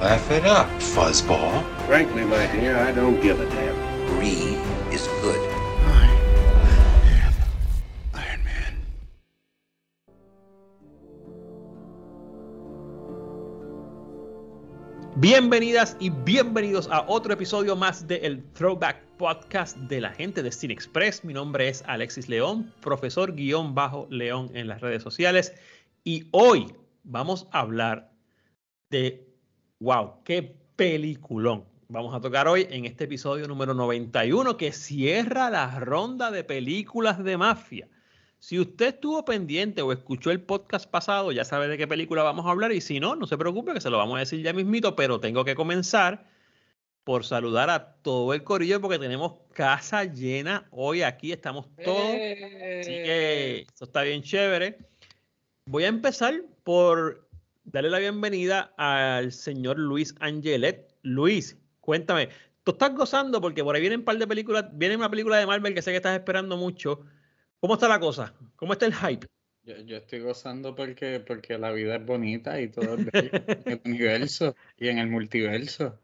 Laugh it up, fuzzball. Frankly, my dear, I don't give a damn. Brie is good. Iron Man. Bienvenidas y bienvenidos a otro episodio más del Throwback Podcast de la gente de Cine Express. Mi nombre es Alexis León, profesor guion bajo León en las redes sociales. Y hoy vamos a hablar de, wow, qué peliculón. Vamos a tocar hoy en este episodio número 91 que cierra la ronda de películas de mafia. Si usted estuvo pendiente o escuchó el podcast pasado, ya sabe de qué película vamos a hablar y si no, no se preocupe que se lo vamos a decir ya mismito, pero tengo que comenzar por saludar a todo el corillo porque tenemos casa llena hoy aquí, estamos todos, así que eso está bien chévere. Voy a empezar por darle la bienvenida al señor Luis Angelet. Luis, cuéntame, tú estás gozando porque por ahí vienen un par de películas, viene una película de Marvel que sé que estás esperando mucho. ¿Cómo está la cosa? ¿Cómo está el hype? Yo, estoy gozando porque, porque la vida es bonita y todo es bello en el universo y en el multiverso.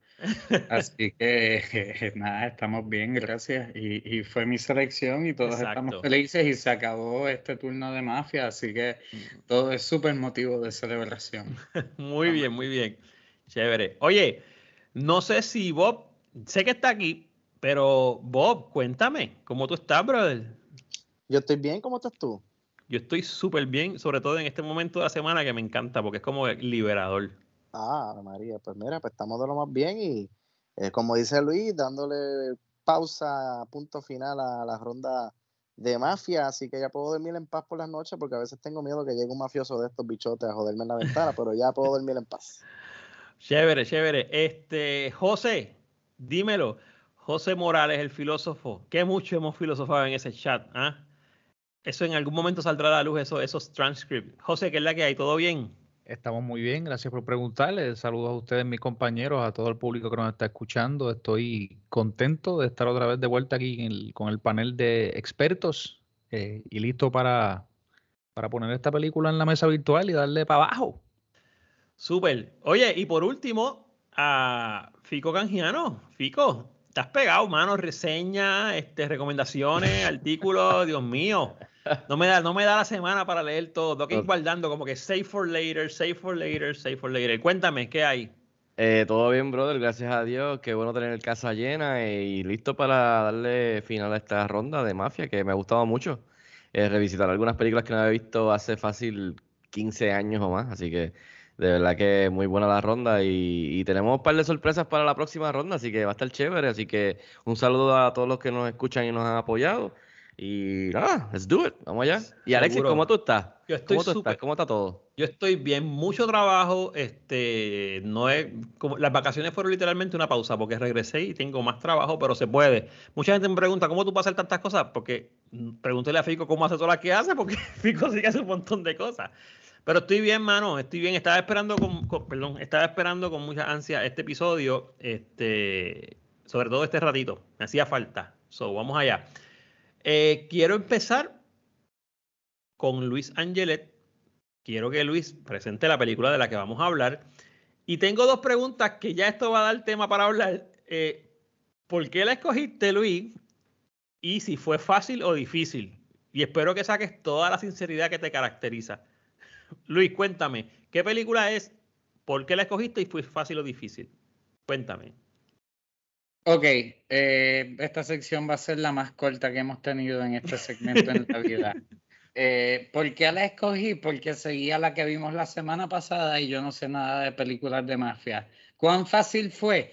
Así que nada, estamos bien, gracias. Y, y fue mi selección y todos estamos Exacto. felices y se acabó este turno de mafia, así que todo es súper motivo de celebración. Muy bien, muy bien. Chévere. Oye, no sé si Bob, sé que está aquí, pero Bob, cuéntame, ¿cómo tú estás, brother? Yo estoy bien, ¿cómo estás tú? Yo estoy súper bien, sobre todo en este momento de la semana que me encanta porque es como liberador. Ah, María, pues mira, pues estamos de lo más bien y eh, como dice Luis, dándole pausa, punto final a la ronda de mafia, así que ya puedo dormir en paz por las noches porque a veces tengo miedo que llegue un mafioso de estos bichotes a joderme en la ventana, pero ya puedo dormir en paz. Chévere, chévere. Este, José, dímelo. José Morales, el filósofo. ¿Qué mucho hemos filosofado en ese chat? ¿ah? Eso en algún momento saldrá a la luz, eso, esos transcripts. José, ¿qué es la que hay? ¿Todo bien? Estamos muy bien, gracias por preguntarle. Saludos a ustedes, mis compañeros, a todo el público que nos está escuchando. Estoy contento de estar otra vez de vuelta aquí en el- con el panel de expertos eh, y listo para, para poner esta película en la mesa virtual y darle para abajo. Súper. Oye, y por último, a Fico Canjiano. Fico, estás pegado, mano. Reseña, este, recomendaciones, artículos, Dios mío. No me, da, no me da la semana para leer todo. Tengo que ir guardando como que save for later, save for later, save for later. Cuéntame, ¿qué hay? Eh, todo bien, brother, gracias a Dios. Qué bueno tener casa llena eh, y listo para darle final a esta ronda de mafia que me ha gustado mucho. Eh, revisitar algunas películas que no había visto hace fácil 15 años o más, así que de verdad que muy buena la ronda y, y tenemos un par de sorpresas para la próxima ronda, así que va a estar chévere. Así que un saludo a todos los que nos escuchan y nos han apoyado. Y nada, let's do it, vamos allá. Y Alexis, Seguro. ¿cómo tú estás? Yo estoy ¿Cómo tú súper- estás? ¿Cómo está todo? Yo estoy bien, mucho trabajo. Este, no es, como, las vacaciones fueron literalmente una pausa porque regresé y tengo más trabajo, pero se puede. Mucha gente me pregunta cómo tú puedes hacer tantas cosas, porque mm, pregúntele a Fico cómo hace todas las que hace, porque Fico sí hace un montón de cosas. Pero estoy bien, mano, estoy bien. Estaba esperando con, con- perdón, estaba esperando con mucha ansia este episodio, este, sobre todo este ratito. Me hacía falta. So, vamos allá. Eh, quiero empezar con Luis Angelet. Quiero que Luis presente la película de la que vamos a hablar. Y tengo dos preguntas que ya esto va a dar tema para hablar. Eh, ¿Por qué la escogiste, Luis? Y si fue fácil o difícil. Y espero que saques toda la sinceridad que te caracteriza. Luis, cuéntame, ¿qué película es? ¿Por qué la escogiste y fue fácil o difícil? Cuéntame. Ok, eh, esta sección va a ser la más corta que hemos tenido en este segmento en la vida. Eh, ¿Por qué la escogí? Porque seguía la que vimos la semana pasada y yo no sé nada de películas de mafia. ¿Cuán fácil fue?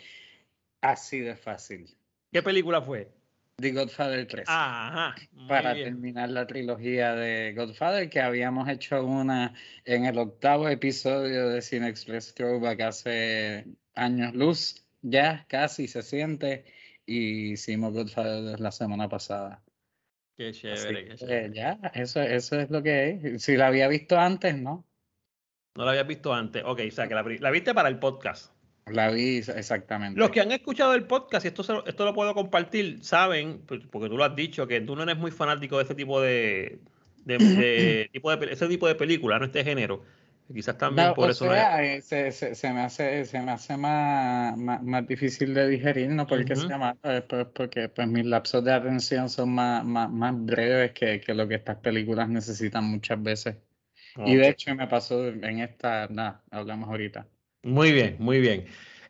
Así de fácil. ¿Qué película fue? The Godfather 3. Ajá. para terminar la trilogía de Godfather, que habíamos hecho una en el octavo episodio de Cine Express Throwback hace años luz, ya casi se siente, y hicimos Godfather la semana pasada. Qué chévere, qué chévere. ya, eso, eso es lo que es. Si la había visto antes, ¿no? No la habías visto antes. Ok, o sea, que la, la viste para el podcast. La vi exactamente. Los que han escuchado el podcast, y esto, esto lo puedo compartir, saben, porque tú lo has dicho, que tú no eres muy fanático de ese tipo de, de, tipo de ese tipo de película, no este género. Quizás también por eso. Eh, se, se, me hace, se me hace más, más, difícil de digerir, no porque se llama, pues, pues, porque pues mis lapsos de atención son más, más, breves que, que, lo que estas películas necesitan muchas veces. Y de hecho me pasó en esta, nada, hablamos ahorita. Muy bien, muy bien.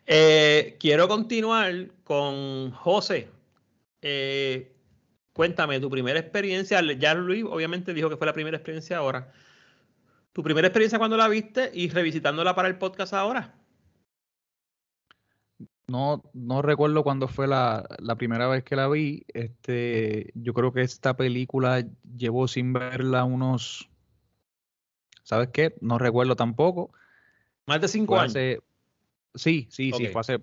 Eh, quiero continuar con José. Eh, cuéntame tu primera experiencia. Ya Luis obviamente dijo que fue la primera experiencia ahora. Tu primera experiencia cuando la viste y revisitándola para el podcast ahora. No, no recuerdo cuándo fue la, la, primera vez que la vi. Este, yo creo que esta película llevo sin verla unos, ¿sabes qué? No recuerdo tampoco. Más de cinco años. sí, sí, sí, fue hace,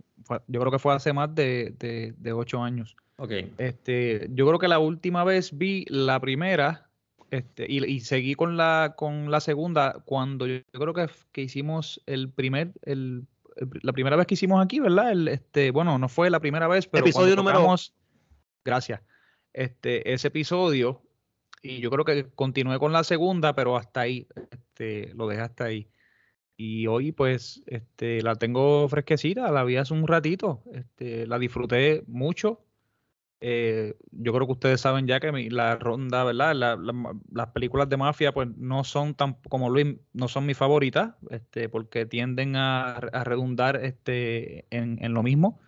yo creo que fue hace más de, de, ocho años. Ok. Este, yo creo que la última vez vi la primera, este, y, seguí con la, con la segunda cuando yo, creo que, que, hicimos el primer, el, la primera vez que hicimos aquí, ¿verdad? El, este, bueno, no fue la primera vez, pero episodio número gracias. Este, ese episodio, y yo creo que continué con la segunda, pero hasta ahí, este, lo dejé hasta ahí. Y hoy pues este, la tengo fresquecita, la vi hace un ratito, este, la disfruté mucho. Eh, yo creo que ustedes saben ya que la ronda, ¿verdad? las películas de mafia pues no son tan, como Luis, no son mis favoritas, este, porque tienden a, redundar este, en, lo mismo.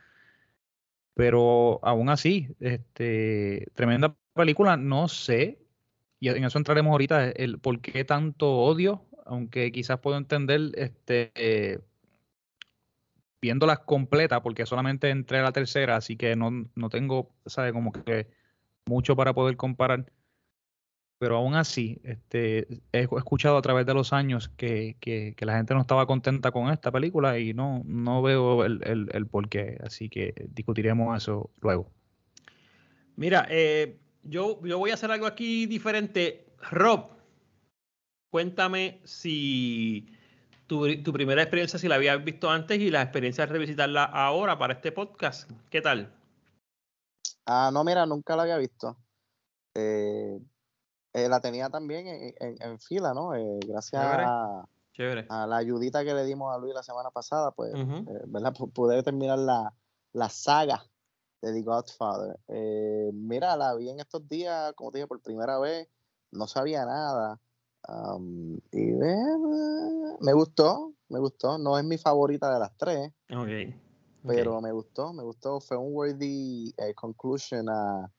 Pero aún así, este, tremenda película, no sé, y en eso entraremos ahorita, el por qué tanto odio aunque quizás puedo entender este viéndolas completas, porque solamente entré a la tercera, así que no, no tengo, sabe, como que mucho para poder comparar. Pero aún así, este, he escuchado a través de los años que, que, la gente no estaba contenta con esta película y no, no veo el, el, el por qué. Así que discutiremos eso luego. Mira, eh, yo, yo voy a hacer algo aquí diferente. Rob, cuéntame si tu, primera experiencia, si la habías visto antes y la experiencia de revisitarla ahora para este podcast. ¿Qué tal? Ah, no, mira, nunca la había visto. Eh, eh, la tenía también en, fila, ¿no? Eh, gracias A, la ayudita que le dimos a Luis la semana pasada, pues, ¿verdad? Pude terminar la, la saga de The Godfather. mira, la vi en estos días, como te dije, por primera vez, no sabía nada y me gustó, me gustó. No es mi favorita de las tres. Pero me gustó, me gustó. Fue un worthy eh, conclusion a,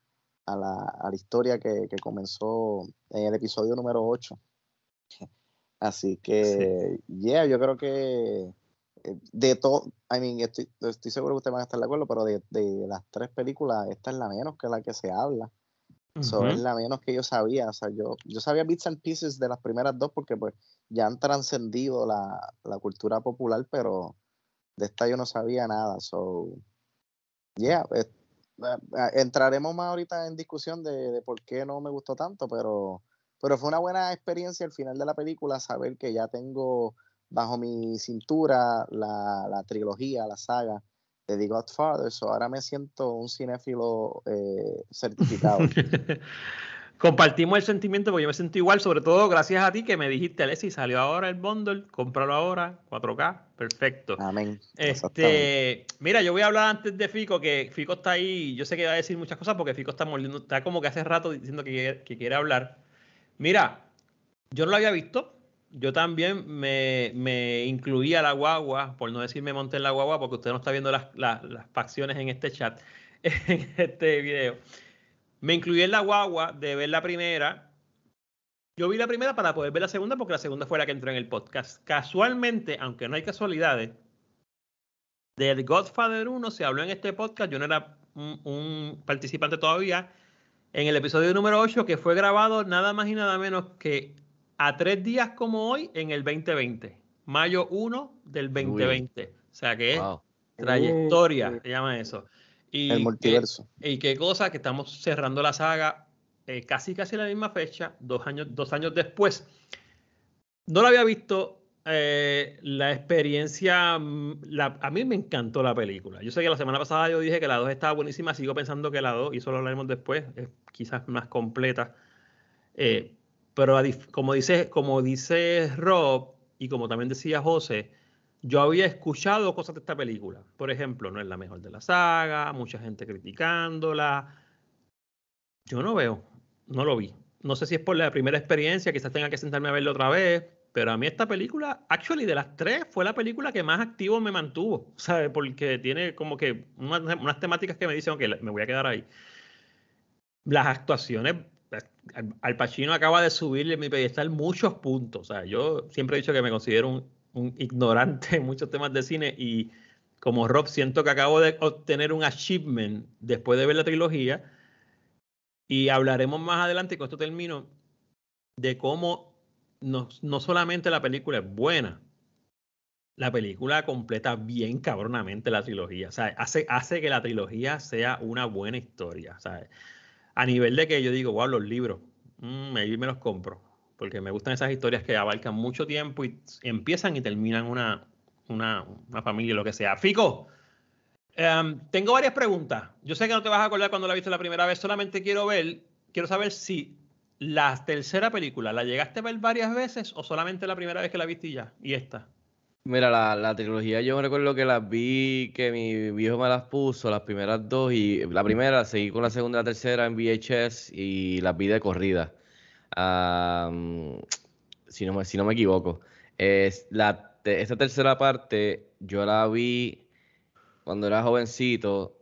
a, la, a, la, historia que, que, comenzó en el episodio número 8. Así que, yeah, yo creo que eh, de todo, I mean, estoy, estoy seguro que ustedes van a estar de acuerdo, pero de, de las tres películas, esta es la menos que la que se habla. Eso es la menos que yo sabía. O sea, yo, yo sabía bits and pieces de las primeras dos porque pues ya han trascendido la, la cultura popular, pero de esta yo no sabía nada. So, yeah, eh, eh, entraremos más ahorita en discusión de, de, por qué no me gustó tanto, pero, pero fue una buena experiencia al final de la película saber que ya tengo bajo mi cintura la, la trilogía, la saga de The Godfather, so ahora me siento un cinéfilo eh, certificado. Compartimos el sentimiento porque yo me siento igual, sobre todo gracias a ti que me dijiste, Alexis, salió ahora el bundle, cómpralo ahora, 4K, perfecto. Amén. Este, mira, yo voy a hablar antes de Fico, que Fico está ahí, yo sé que va a decir muchas cosas porque Fico está mordiendo, está como que hace rato diciendo que, que quiere hablar. Mira, yo no lo había visto, yo también me, me incluí a la guagua, por no decir me monté en la guagua, porque usted no está viendo las, facciones en este chat, en este video. Me incluí en la guagua de ver la primera. Yo vi la primera para poder ver la segunda, porque la segunda fue la que entró en el podcast. Casualmente, aunque no hay casualidades, del Godfather 1 se habló en este podcast. Yo no era un, un participante todavía en el episodio número 8 que fue grabado nada más y nada menos que a tres días como hoy en el 2020, mayo 1 del 2020. O sea que es trayectoria, se llama eso. Y el multiverso. y qué cosa que estamos cerrando la saga eh, casi casi la misma fecha, dos años, dos años después. No lo había visto. eh, la experiencia, mm, la- a mí me encantó la película. Yo sé que la semana pasada yo dije que la 2 estaba buenísima, sigo pensando que la 2, y eso lo hablaremos después, es quizás más completa. Eh, pero como dice, como dice Rob, y como también decía José, yo había escuchado cosas de esta película. Por ejemplo, no es la mejor de la saga, mucha gente criticándola. Yo no veo, no lo vi. No sé si es por la primera experiencia, quizás tenga que sentarme a verlo otra vez, pero a mí esta película, actually, de las tres, fue la película que más activo me mantuvo, ¿sabes? Porque tiene como que unas, unas temáticas que me dicen, ok, me voy a quedar ahí. Las actuaciones, Al- Pacino acaba de subirle mi pedestal muchos puntos. O sea, yo siempre he dicho que me considero un, ignorante en muchos temas de cine y como Rob siento que acabo de obtener un achievement después de ver la trilogía y hablaremos más adelante, con esto termino, de cómo no, no solamente la película es buena, la película completa bien cabronamente la trilogía. O sea, hace, hace que la trilogía sea una buena historia. A nivel de que yo digo, wow, los libros, mm, ahí me los compro. Porque me gustan esas historias que abarcan mucho tiempo y empiezan y terminan una, una, una familia, lo que sea. Fico, em, tengo varias preguntas. Yo sé que no te vas a acordar cuando la viste la primera vez, solamente quiero ver, quiero saber si la tercera película la llegaste a ver varias veces o solamente la primera vez que la viste ya. Y esta. Mira, la, la trilogía yo me recuerdo que las vi, que mi viejo me las puso, las primeras dos, y la primera, seguí con la segunda y la tercera en VHS y las vi de corrida. Am, si, no me, si no me equivoco. Es la, esta tercera parte yo la vi cuando era jovencito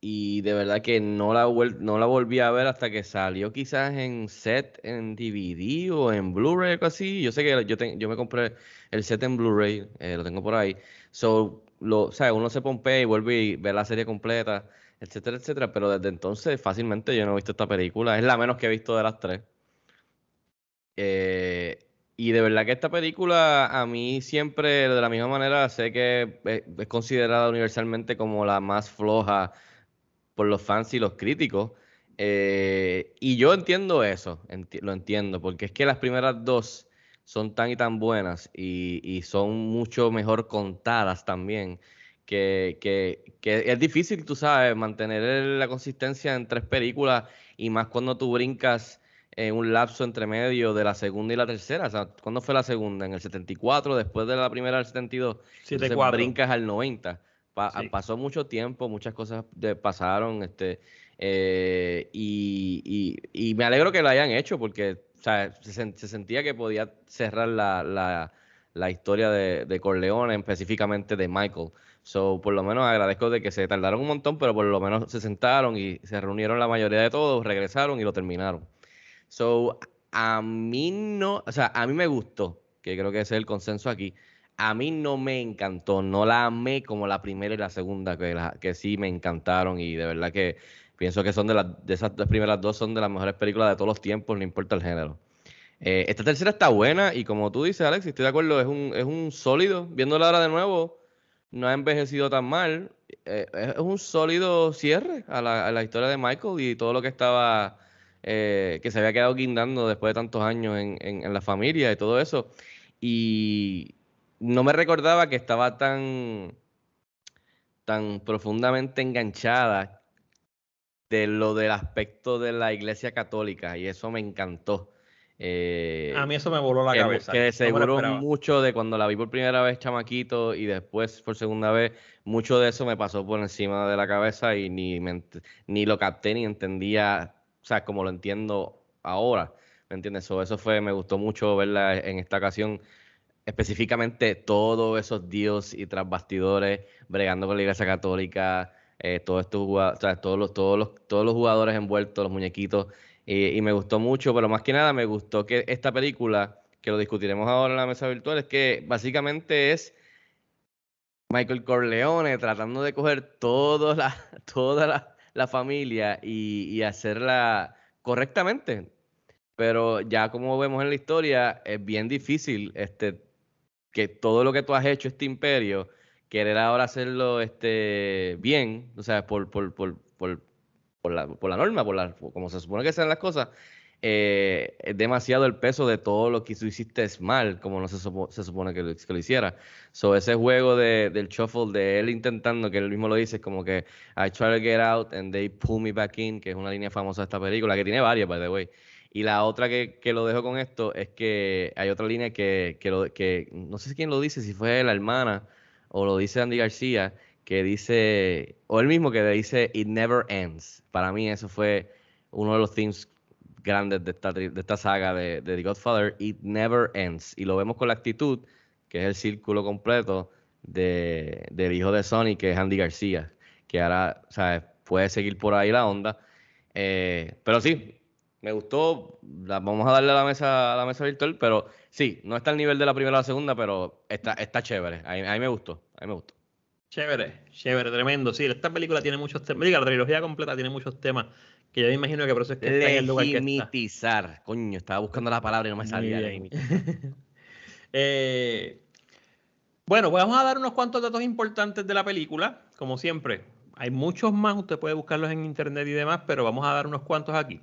y de verdad que no la, no la volví a ver hasta que salió quizás en set en DVD o en Blu-ray algo así. Yo sé que yo, te- yo me compré el set en Blu-ray, eh, lo tengo por ahí. So, o sea, uno se pompea y vuelve y ve la serie completa, etcétera, etcétera. Pero desde entonces fácilmente yo no he visto esta película. Es la menos que he visto de las tres. Eh, y de verdad que esta película a mí siempre, de la misma manera, sé que es, considerada universalmente como la más floja por los fans y los críticos. Eh, y yo entiendo eso, lo entiendo, porque es que las primeras dos son tan y tan buenas y, y son mucho mejor contadas también, que, que, que es difícil, tú sabes, mantener la consistencia en tres películas y más cuando tú brincas eh, un lapso entre medio de la segunda y la tercera. O sea, ¿cuándo fue la segunda? En el 74, después de la primera del 72. Entonces 74. brincas al 90. Pa- Sí. Pasó mucho tiempo, muchas cosas de- pasaron, este, eh, y, y- y me alegro que lo hayan hecho porque sea, se, sen- se sentía que podía cerrar la, la- la historia de, de Corleone, específicamente de Michael. So, por lo menos agradezco de que se tardaron un montón, pero por lo menos se sentaron y se reunieron la mayoría de todos, regresaron y lo terminaron. So, a mí no, o sea, a mí me gustó, que creo que ese es el consenso aquí. A mí no me encantó, no la amé como la primera y la segunda, que, la- que sí me encantaron y de verdad que pienso que son de, las, de esas dos primeras dos son de las mejores películas de todos los tiempos, no importa el género. Eh, esta tercera está buena y como tú dices, Alex, estoy de acuerdo, es un, es un sólido, viéndola ahora de nuevo, no ha envejecido tan mal, eh, es un sólido cierre a la, a la historia de Michael y todo lo que estaba, eh, que se había quedado guindando después de tantos años en, en- en la familia y todo eso. Y no me recordaba que estaba tan, tan profundamente enganchada de lo del aspecto de la iglesia católica y eso me encantó. Eh, A mí eso me voló la que, cabeza. que de seguro mucho de cuando la vi por primera vez chamaquito y después por segunda vez, mucho de eso me pasó por encima de la cabeza y ni, me ni lo capté ni entendía, o sea, como lo entiendo ahora, ¿me entiendes? So, eso fue, me gustó mucho verla en esta ocasión, específicamente todos esos dios y tras bastidores, bregando con la iglesia católica, eh, todos estos jugado- o sea, todos los, todos los, todos los jugadores envueltos, los muñequitos, y, y me gustó mucho, pero más que nada me gustó que esta película, que lo discutiremos ahora en la mesa virtual, es que básicamente es Michael Corleone tratando de coger todas las todas las la familia y, y hacerla correctamente. Pero ya como vemos en la historia, es bien difícil este, que todo lo que tú has hecho, este imperio, querer ahora hacerlo este, bien, o sea, por, por, por, por, por la, por la norma, por la, como se supone que sean las cosas, eh, es demasiado el peso de todo lo que tú hiciste es mal, como no se, supo- se supone que lo, que lo hiciera. So, ese juego de, del shuffle de él intentando, que él mismo lo dice, es como que I try to get out and they pull me back in, que es una línea famosa de esta película, que tiene varias, by the way. Y la otra que, que lo dejo con esto es que hay otra línea que, que, lo- que no sé si quién lo dice, si fue la hermana o lo dice Andy García, que dice, o él mismo que dice It never ends. Para mí eso fue uno de los themes grandes de esta, de esta saga de, de The Godfather, It never ends. Y lo vemos con la actitud, que es el círculo completo de, del hijo de Sony, que es Andy García, que ahora, ¿sabes? Puede seguir por ahí la onda. Eh, pero sí, me gustó. la- vamos a darle a la mesa a la mesa virtual, pero sí, no está al nivel de la primera o la segunda, pero está, está chévere. A mí, a mí me gustó. A mí me gustó. Chévere, chévere, tremendo. Sí, esta película tiene muchos temas. Diga, la trilogía completa tiene muchos temas que yo me imagino que por eso es que está en el lugar que está. Legimitizar. Coño, estaba buscando la palabra y no me salía. Eh, bueno, pues vamos a dar unos cuantos datos importantes de la película. Como siempre, hay muchos más, usted puede buscarlos en internet y demás, pero vamos a dar unos cuantos aquí.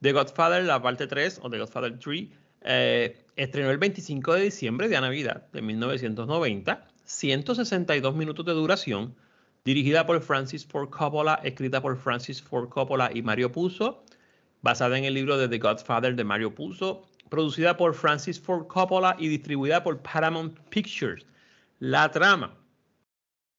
The Godfather, la parte 3, o The Godfather 3, eh, estrenó el 25 de diciembre, de Navidad, de 1990, 162 minutos de duración, dirigida por Francis Ford Coppola, escrita por Francis Ford Coppola y Mario Puzo, basada en el libro de The Godfather de Mario Puzo, producida por Francis Ford Coppola y distribuida por Paramount Pictures. La trama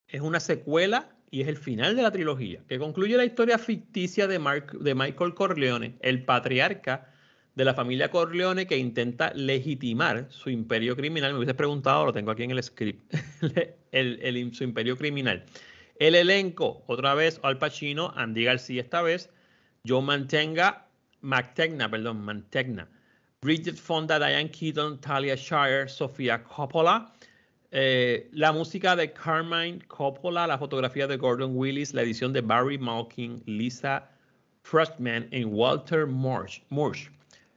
es una secuela y es el final de la trilogía, que concluye la historia ficticia de, Mark- de Michael Corleone, el patriarca de la familia Corleone que intenta legitimar su imperio criminal. Me hubiese preguntado, lo tengo aquí en el script, el, su imperio criminal. El elenco, otra vez Al Pacino, Andy García esta vez, Joe Mantegna, Mantegna, perdón, Mantegna, Bridget Fonda, Diane Keaton, Talia Shire, Sofía Coppola, eh, la música de Carmine Coppola, la fotografía de Gordon Willis, la edición de Barry Malkin, Lisa Frostman y Walter. Marsh.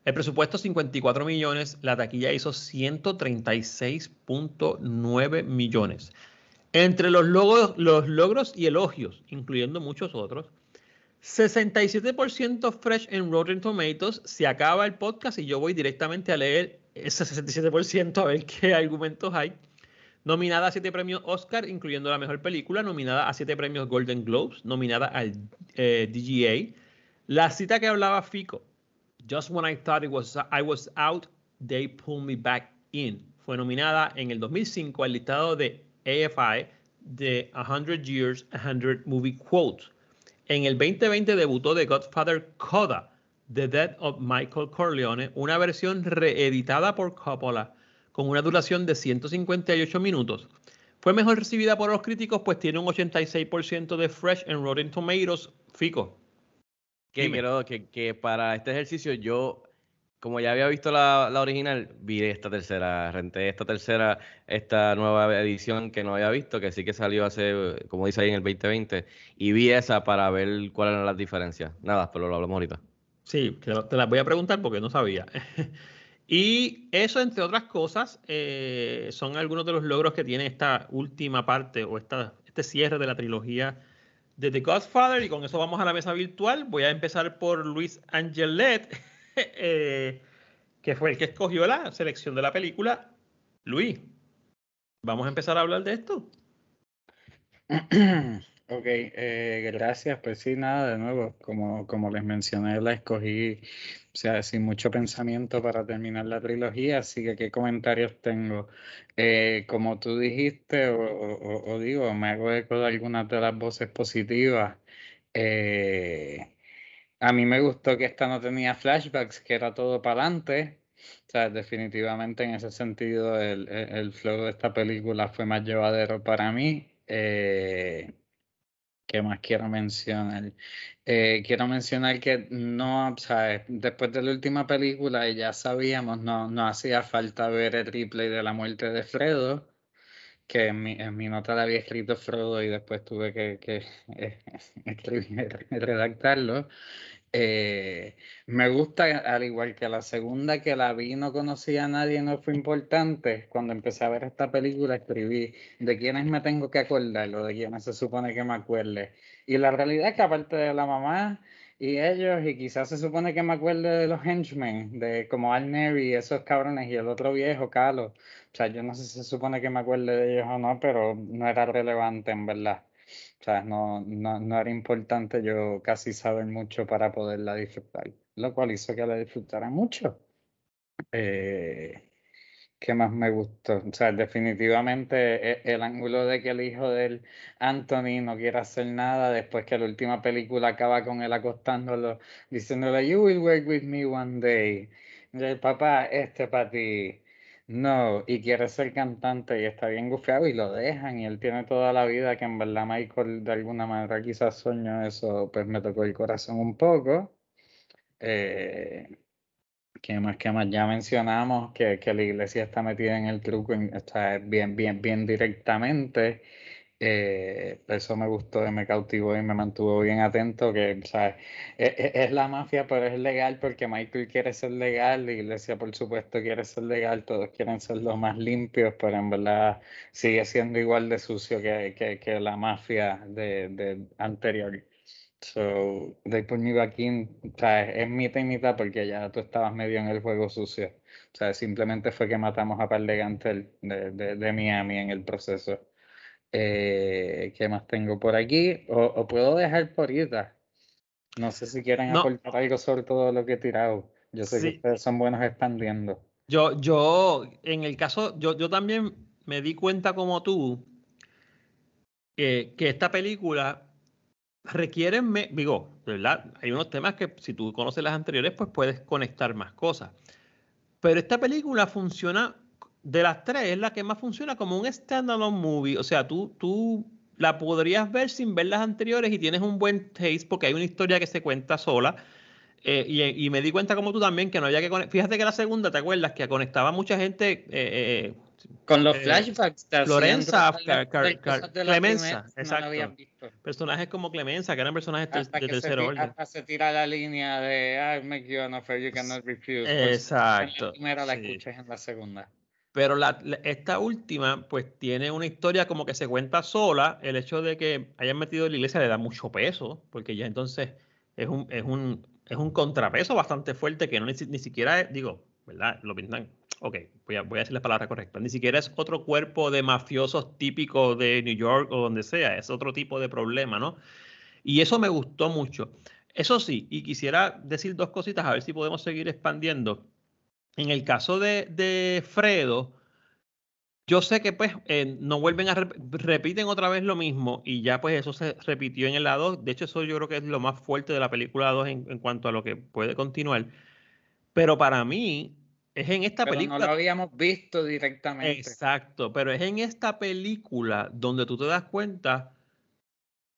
El presupuesto 54 millones, la taquilla hizo 136.9 millones. Entre los logros, los logros y elogios, incluyendo muchos otros, 67% fresh en Rotten Tomatoes. Se acaba el podcast y yo voy directamente a leer ese 67% a ver qué argumentos hay. Nominada a 7 premios Oscar, incluyendo la mejor película. Nominada a 7 premios Golden Globes. Nominada al eh, DGA. La cita que hablaba Fico. Just when I thought it was, I was out, they pulled me back in. Fue nominada en el 2005 al listado de AFI de 100 Years, 100 Movie Quotes. En el 2020 debutó The Godfather Coda, The Death of Michael Corleone, una versión reeditada por Coppola con una duración de 158 minutos. Fue mejor recibida por los críticos, pues tiene un 86% de fresh en Rotten Tomatoes. Fico. Que, quiero- que, que para este ejercicio yo, como ya había visto la, la original, vi esta tercera, renté esta tercera, esta nueva edición que no había visto, que sí que salió hace, como dice ahí, en el 2020, y vi esa para ver cuáles eran las diferencias. Nada, pero lo hablamos ahorita. Sí, te las voy a preguntar porque no sabía. y eso, entre otras cosas, eh, son algunos de los logros que tiene esta última parte o esta, este cierre de la trilogía de The Godfather. Y con eso vamos a la mesa virtual. Voy a empezar por Luis Angelet, eh, que fue el que escogió la selección de la película. Luis, vamos a empezar a hablar de esto. Ok, eh, gracias. Pues sí, nada, de nuevo, como, como les mencioné, la escogí, o sea, sin mucho pensamiento para terminar la trilogía, así que qué comentarios tengo. Eh, como tú dijiste, o, o- o- digo, me hago eco de algunas de las voces positivas. Eh, a mí me gustó que esta no tenía flashbacks, que era todo para adelante. O sea, definitivamente en ese sentido el, el, el flow de esta película fue más llevadero para mí. Eh, ¿Qué más quiero mencionar? Eh, quiero mencionar que no, sea, después de la última película ya sabíamos, no, no hacía falta ver el replay de la muerte de Fredo. que en mi, en mi nota la había escrito Frodo y después tuve que, que eh, escribir, redactarlo. Eh, me gusta, al igual que la segunda que la vi no conocía a nadie, no fue importante. Cuando empecé a ver esta película escribí de quiénes me tengo que acordar o de quiénes se supone que me acuerde. Y la realidad es que aparte de la mamá y ellos, y quizás se supone que me acuerde de los henchmen, de como Al Neri, esos cabrones, y el otro viejo, Carlos. O sea, yo no sé si se supone que me acuerde de ellos o no, pero no era relevante en verdad. O sea, no, no, no era importante yo casi saber mucho para poderla disfrutar, lo cual hizo que la disfrutara mucho. Eh, ¿Qué más me gustó? O sea, definitivamente e, el, ángulo de que el hijo del Anthony no quiere hacer nada después que la última película acaba con él acostándolo, diciéndole, You will work with me one day. Y el papá, este para ti. No, y quiere ser cantante y está bien gufiado y lo dejan y él tiene toda la vida que en verdad Michael de alguna manera quizás soñó eso, pues me tocó el corazón un poco. Eh, ¿Qué más, qué más? Ya mencionamos que, que, la iglesia está metida en el truco, está bien, bien, bien directamente. Eh, eso me gustó me cautivó y me mantuvo bien atento, que ¿sabes? Es, e, es, la mafia, pero es legal porque Michael quiere ser legal, la iglesia por supuesto quiere ser legal, todos quieren ser los más limpios, pero en verdad sigue siendo igual de sucio que, que, que la mafia de, de anterior. So, they put me back in, sea, es mitad y mitad porque ya tú estabas medio en el juego sucio. O sea, simplemente fue que matamos a par de Gantel de, de, de Miami en el proceso. Eh, ¿Qué más tengo por aquí? O, o, puedo dejar por ahorita. No sé si quieren no. aportar algo sobre todo lo que he tirado. Yo sé sí. que ustedes son buenos expandiendo. Yo, yo, en el caso, yo, yo también me di cuenta como tú eh, que esta película requiere, me, digo, ¿verdad? Hay unos temas que si tú conoces las anteriores, pues puedes conectar más cosas. Pero esta película funciona de las tres es la que más funciona como un standalone movie. O sea, tú, tú la podrías ver sin ver las anteriores y tienes un buen taste porque hay una historia que se cuenta sola. Eh, y, y, me di cuenta como tú también que no había que conectar. Fíjate que la segunda, ¿te acuerdas? Que conectaba mucha gente. Eh, con los flashbacks. Florenza, Car, Car, Car, Clemenza, exacto. Personajes como Clemenza, que eran personajes de, de tercer orden. Hasta se tira la línea de I make you an offer you cannot refuse. Exacto. En la primera la escuchas en la segunda. Pero la, esta última, pues tiene una historia como que se cuenta sola. El hecho de que hayan metido la iglesia le da mucho peso, porque ya entonces es un, es un, es un contrapeso bastante fuerte que no ni, ni siquiera, digo, ¿verdad? Lo pintan. Ok, voy a, voy a decir la palabra correcta. Ni siquiera es otro cuerpo de mafiosos típicos de New York o donde sea. Es otro tipo de problema, ¿no? Y eso me gustó mucho. Eso sí, y quisiera decir dos cositas, a ver si podemos seguir expandiendo en el caso de, de Fredo, yo sé que pues eh, no vuelven a rep repiten otra vez lo mismo y ya pues eso se repitió en el lado 2. De hecho, eso yo creo que es lo más fuerte de la película 2 en, en cuanto a lo que puede continuar. Pero para mí es en esta pero película. No lo habíamos visto directamente. Exacto, pero es en esta película donde tú te das cuenta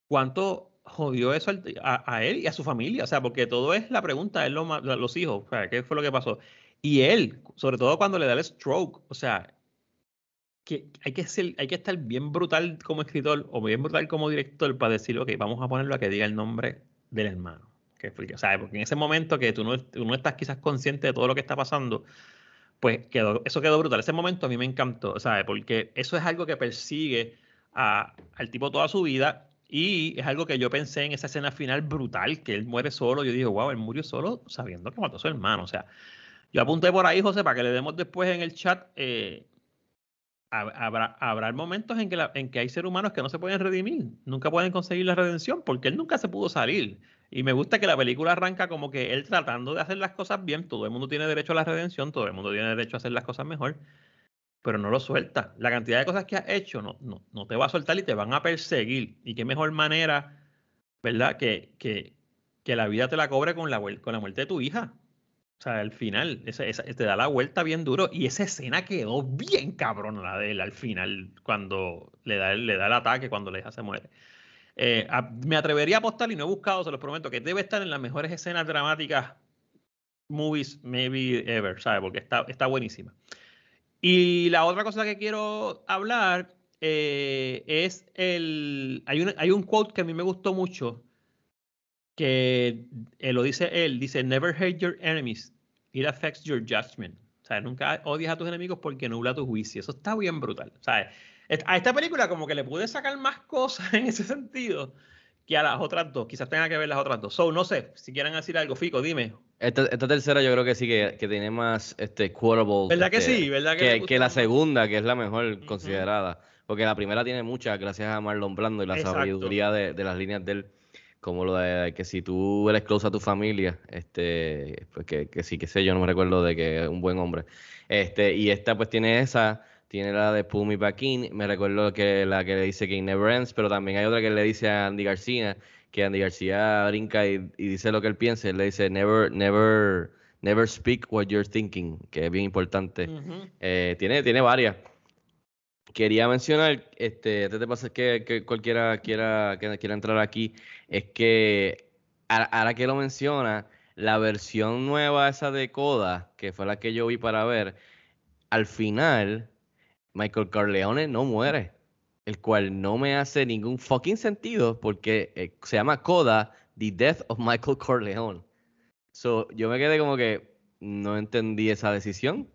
cuánto jodió eso a, a él y a su familia. O sea, porque todo es la pregunta, es lo, los hijos, o sea, ¿qué fue lo que pasó? Y él, sobre todo cuando le da el stroke, o sea, que hay que, ser, hay que estar bien brutal como escritor o bien brutal como director para decir, ok, vamos a ponerlo a que diga el nombre del hermano. Que o sea, porque en ese momento que tú no, tú no estás quizás consciente de todo lo que está pasando, pues quedó, eso quedó brutal. Ese momento a mí me encantó, ¿sabes? Porque eso es algo que persigue a, al tipo toda su vida y es algo que yo pensé en esa escena final brutal, que él muere solo. Yo digo, wow, él murió solo sabiendo que mató a su hermano. O sea, yo apunté por ahí, José, para que le demos después en el chat. Eh, habrá, habrá momentos en que, en que hay seres humanos que no se pueden redimir, nunca pueden conseguir la redención, porque él nunca se pudo salir. Y me gusta que la película arranca como que él tratando de hacer las cosas bien, todo el mundo tiene derecho a la redención, todo el mundo tiene derecho a hacer las cosas mejor, pero no lo suelta. La cantidad de cosas que has hecho no, no, no te va a soltar y te van a perseguir. Y qué mejor manera, ¿verdad? Que, que, que la vida te la cobre con la, con la muerte de tu hija. Sea, al final, te da la vuelta bien duro. Y esa escena quedó bien cabrón, la de él, al final, cuando le da, le da el ataque, cuando la hija se muere. Eh, me atrevería a apostar, y no he buscado, se los prometo, que debe estar en las mejores escenas dramáticas, movies, maybe ever, ¿sabes? Porque está, está buenísima. Y la otra cosa que quiero hablar eh, es el. Hay un, hay un quote que a mí me gustó mucho. Que eh, lo dice él: dice, Never hate your enemies. It affects your judgment. O sea, nunca odias a tus enemigos porque nubla tu juicio. Eso está bien brutal. O sea, a esta película como que le pude sacar más cosas en ese sentido que a las otras dos. Quizás tenga que ver las otras dos. So, no sé, si quieren decir algo, Fico, dime. Esta, esta tercera yo creo que sí que, que tiene más este, quotable. ¿Verdad que este, sí? ¿Verdad que, que, que la segunda, que es la mejor considerada. Porque la primera tiene muchas, gracias a Marlon Brando y la Exacto. sabiduría de, de las líneas de él. Como lo de que si tú eres close a tu familia, este, pues que, que sí, que sé, yo no me recuerdo de que es un buen hombre. Este, y esta pues tiene esa, tiene la de Pull Me Back In, me recuerdo que la que le dice que never ends, pero también hay otra que le dice a Andy García, que Andy García brinca y, y dice lo que él piensa, él le dice never, never, never speak what you're thinking, que es bien importante. Eh, tiene, tiene varias. Quería mencionar, este, antes de pasar que, cualquiera quiera, quiera entrar aquí, es que ahora que lo menciona, la versión nueva esa de Coda, que fue la que yo vi para ver, al final Michael Corleone no muere, el cual no me hace ningún fucking sentido porque eh, se llama Coda, The Death of Michael Corleone. So, yo me quedé como que no entendí esa decisión.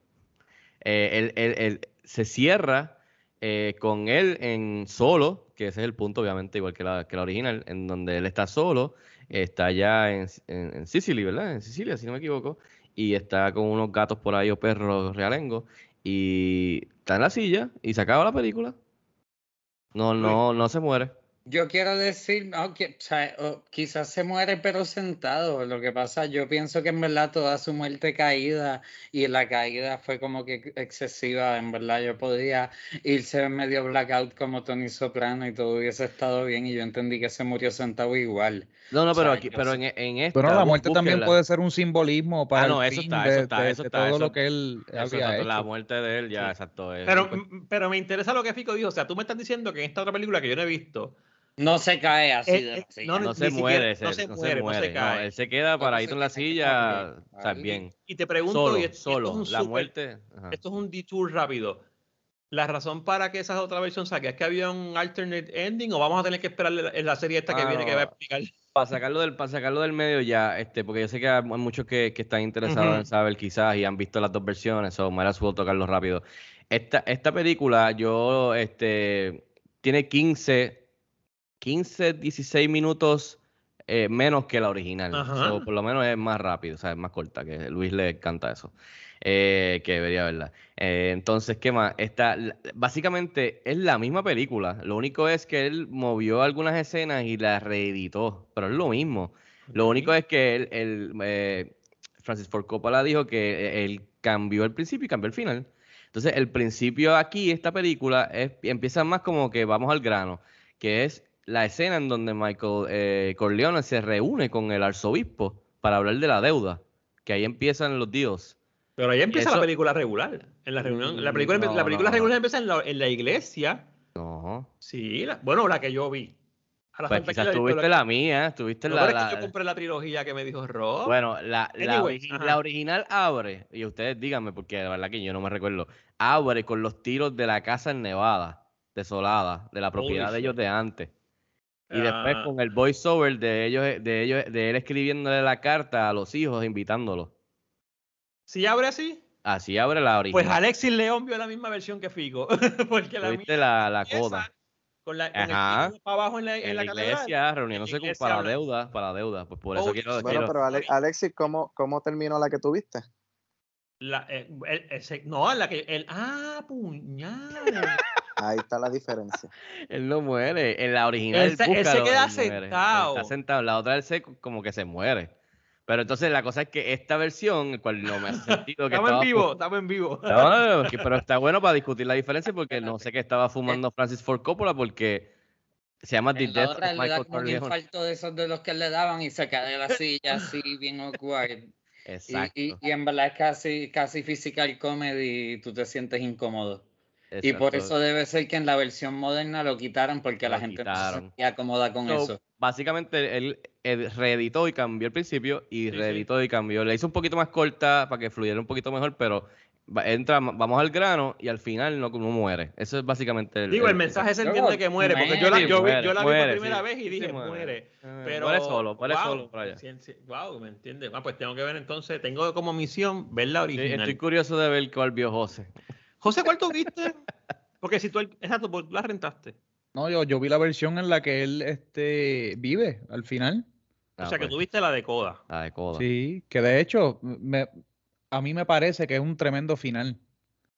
Eh, él- él- él se cierra eh, con él en solo, que ese es el punto, obviamente, igual que la, que la original, en donde él está solo, está allá en, en, en Sicily, ¿verdad? En Sicilia, si no me equivoco, y está con unos gatos por ahí o perros realengos, y está en la silla y se acaba la película. No, no, no se muere. Yo quiero decir, no, que, o sea, quizás se muere pero sentado. Lo que pasa, yo pienso que en verdad toda su muerte caída y la caída fue como que excesiva. En verdad, yo podía irse en medio blackout como Tony Soprano y todo hubiese estado bien. Y yo entendí que se murió sentado igual. No, no, O sea, pero aquí, pero en, en esta. Pero la muerte también puede ser un simbolismo para no, el eso fin está, de, eso está, de- eso de está, todo eso- lo que él Eso, había exacto, la muerte de él, ya, Sí. exacto. Pero, pero me interesa lo que Fico dijo. O sea, tú me estás diciendo que en esta otra película que yo no he visto, No se cae así Eh, de eh, la silla. no, se siquiera- muere, no se- no se muere, no se muere. cae. él se queda paradito en la que silla, bien. y te pregunto, Solo, y esto, solo. es La muerte. ajá. esto es un detour rápido. La razón para que esa otra versión saque es que había un alternate ending o vamos a tener que esperar la- en la serie esta que Ah, viene que va a explicar. Para sacarlo del, para sacarlo del medio ya, este, porque yo sé que hay muchos que, que están interesados en saber quizás y han visto las dos versiones, o me las puedo tocarlo rápido. Esta, esta película, yo, este, tiene 15, 15, 16 minutos eh, menos que la original. So, por lo menos es más rápido, o sea, es más corta, que Luis le encanta eso. eh, que debería verla. Eh, entonces, ¿qué más? Esta, básicamente es la misma película. Lo único es que él movió algunas escenas y las reeditó, pero es lo mismo. Lo único es que él, él, eh, Francis Ford Coppola dijo que él cambió el principio y cambió el final. Entonces, el principio aquí, esta película, es, empieza más como que vamos al grano, que es la escena en donde Michael eh, Corleone se reúne con el arzobispo para hablar de la deuda, que ahí empiezan los dios. Pero ahí empieza eso- la película regular. En la reunión. La película, No, la película no, regular no. empieza en la, en la iglesia. No. Sí, la- bueno, la que yo vi. Ahora Pues falta que quizás la- tuviste la mía, tuviste la, pero es que la- yo compré la trilogía que me dijo Rob. Bueno, la, la, ajá. la original abre, y ustedes díganme, porque la verdad que yo no me recuerdo, abre con los tiros de la casa en Nevada, desolada, de la propiedad de ellos de antes. Y después Ah. con el voiceover de ellos, de ellos, de él escribiéndole la carta a los hijos, invitándolos. Si abre así, Así abre la original. pues Alexis León vio la misma versión que Fico. Porque la Tuviste mía la, la coda. con, la, con Ajá. para abajo en la, en En la la catedral. iglesia, reuniéndose iglesia para la habla- deuda, para la deuda. Pues por eso Holy quiero. Bueno, quiero- pero Ale- Alexis, ¿cómo, ¿cómo terminó la que tuviste? La- eh, el- ese- no, la que. El, ah, puñal. Ahí está la diferencia. Él no muere. En la original, Él se- él se queda él muere. Él sentado. Está sentado. La otra él se como que se muere. Pero entonces la cosa es que esta versión, el cual no me hace sentido que Estamos en vivo, estamos en vivo. No, no, no, pero está bueno para discutir la diferencia porque no sé qué estaba fumando Francis Ford Coppola porque se llama The Death of otra él le da Michael como un Corleone. infarto de esos de los que le daban y se cae de la silla así, bien awkward. Y, Exacto. y, y en verdad es casi, casi physical comedy y tú te sientes incómodo. Y por eso debe ser que en la versión moderna lo quitaron porque Lo la gente no se quitaron. sentía cómoda con So, eso. Básicamente él, él reeditó y cambió el principio y Sí, sí. reeditó y cambió. Le hizo un poquito más corta para que fluyera un poquito mejor, pero entra, vamos al grano y al final no, no muere. Eso es básicamente el. Digo, el mensaje se entiende que muere, porque yo la, yo vi, yo la vi por primera sí. vez y Sí, dije, muere. muere. Pero, muere solo, muere wow, solo por allá. sí, sí, wow, ¿me entiendes? Ah, pues tengo que ver entonces, tengo como misión ver la Sí, original. estoy curioso de ver cuál vio José. José, ¿cuál tú viste? Porque si tú, exacto, pues tú la rentaste. No, yo, yo vi la versión en la que él este, vive al final. O Ah, sea, que pues, tú viste la de Coda. La de coda. Sí, que de hecho me, a mí me parece que es un tremendo final.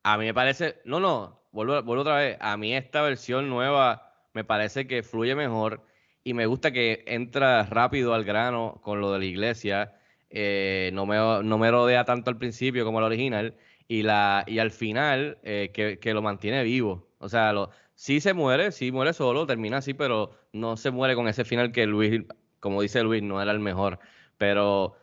A mí me parece, no, no, vuelvo, vuelvo otra vez. A mí esta versión nueva me parece que fluye mejor y me gusta que entra rápido al grano con lo de la iglesia. eh, no, me, no me rodea tanto al principio como la original y, la, y al final eh, que, que lo mantiene vivo. O sea, lo, sí se muere, sí muere solo, termina así, pero no se muere con ese final que Luis, como dice Luis, no era el mejor. Pero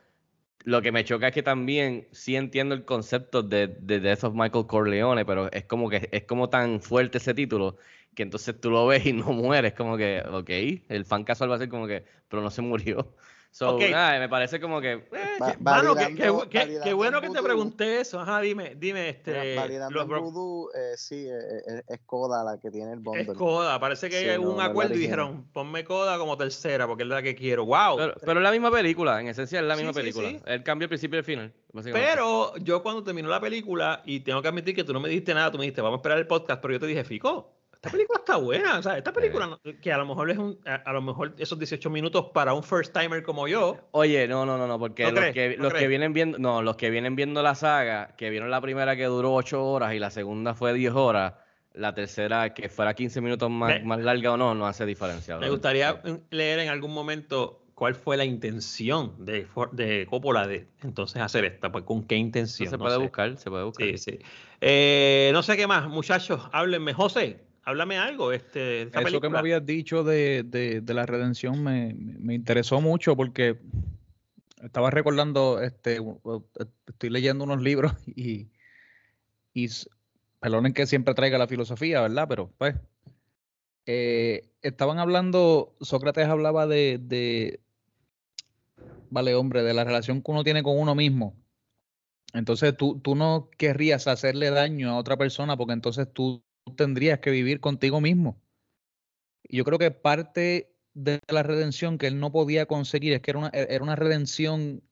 lo que me choca es que también sí entiendo el concepto de, de Death of Michael Corleone, pero es como que es como tan fuerte ese título que entonces tú lo ves y no mueres, como que, ok, el fan casual va a ser como que, pero no se murió. So, nada, me parece como que, eh, Va- Mano, qué, qué- validando- qué- qué validando bueno en que te pregunté eso. Ajá, dime, dime, este. validando los vudú, eh, sí, eh, eh, es Coda la que tiene el bundle. es Coda, parece que Sí, hay no, un acuerdo y dijeron, ponme Coda como tercera, porque es la que quiero. ¡Wow! pero, pero es la misma película, en esencia es la misma sí, película. sí. El cambio al principio y al final. Pero yo cuando terminó la película, y tengo que admitir que tú no me dijiste nada, tú me dijiste, vamos a esperar el podcast, pero yo te dije, Fico, esta película está buena, o sea, esta película, que a lo mejor es un, a, a lo mejor esos 18 minutos para un first timer como yo, Oye, no, no, no, no, porque ¿No los, crees? que, ¿No los que crees? vienen viendo, no, los que vienen viendo la saga, que vieron la primera que duró 8 horas y la segunda fue 10 horas, la tercera que fuera 15 minutos más, más larga o no, no hace diferencia. me gustaría leer en algún momento cuál fue la intención de, de Coppola de entonces hacer esta, pues con qué intención. se no puede sé. buscar, se puede buscar. Sí, sí. Eh, no sé qué más, muchachos, háblenme. José, háblame algo. Este, Eso que me habías dicho de, de- de la redención me, me- interesó mucho porque estaba recordando, este, estoy leyendo unos libros y, y perdonen que siempre traiga la filosofía, ¿verdad? Pero pues, eh, estaban hablando, Sócrates hablaba de, de, vale, hombre, de la relación que uno tiene con uno mismo. Entonces tú, tú no querrías hacerle daño a otra persona porque entonces tú tendrías que vivir contigo mismo. Y yo creo que parte de la redención que él no podía conseguir es que era una, e- era una redención.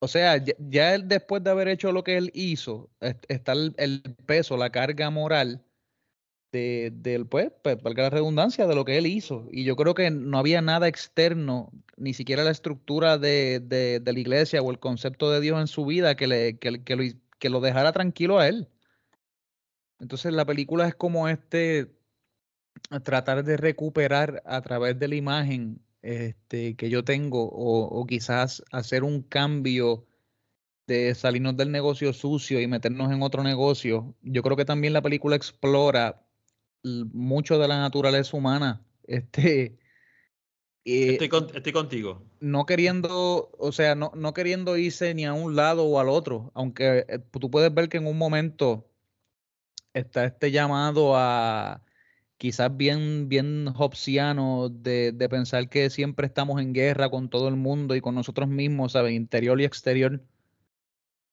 O sea, ya, ya él después de haber hecho lo que él hizo, est- está el, peso, la carga moral de, del, pues, pues, valga la redundancia, de lo que él hizo. Y yo creo que no había nada externo, ni siquiera la estructura de, de- la iglesia o el concepto de Dios en su vida que, le, que, lo, que lo dejara tranquilo a él. Entonces la película es como este tratar de recuperar a través de la imagen este, que yo tengo o, o quizás hacer un cambio de salirnos del negocio sucio y meternos en otro negocio. Yo creo que también la película explora mucho de la naturaleza humana. Este, eh, Estoy, con- estoy contigo. no queriendo, o sea, no, no queriendo irse ni a un lado o al otro, aunque eh, tú puedes ver que en un momento está este llamado a quizás bien, bien hobbesiano de, de pensar que siempre estamos en guerra con todo el mundo y con nosotros mismos, ¿sabes? Interior y exterior.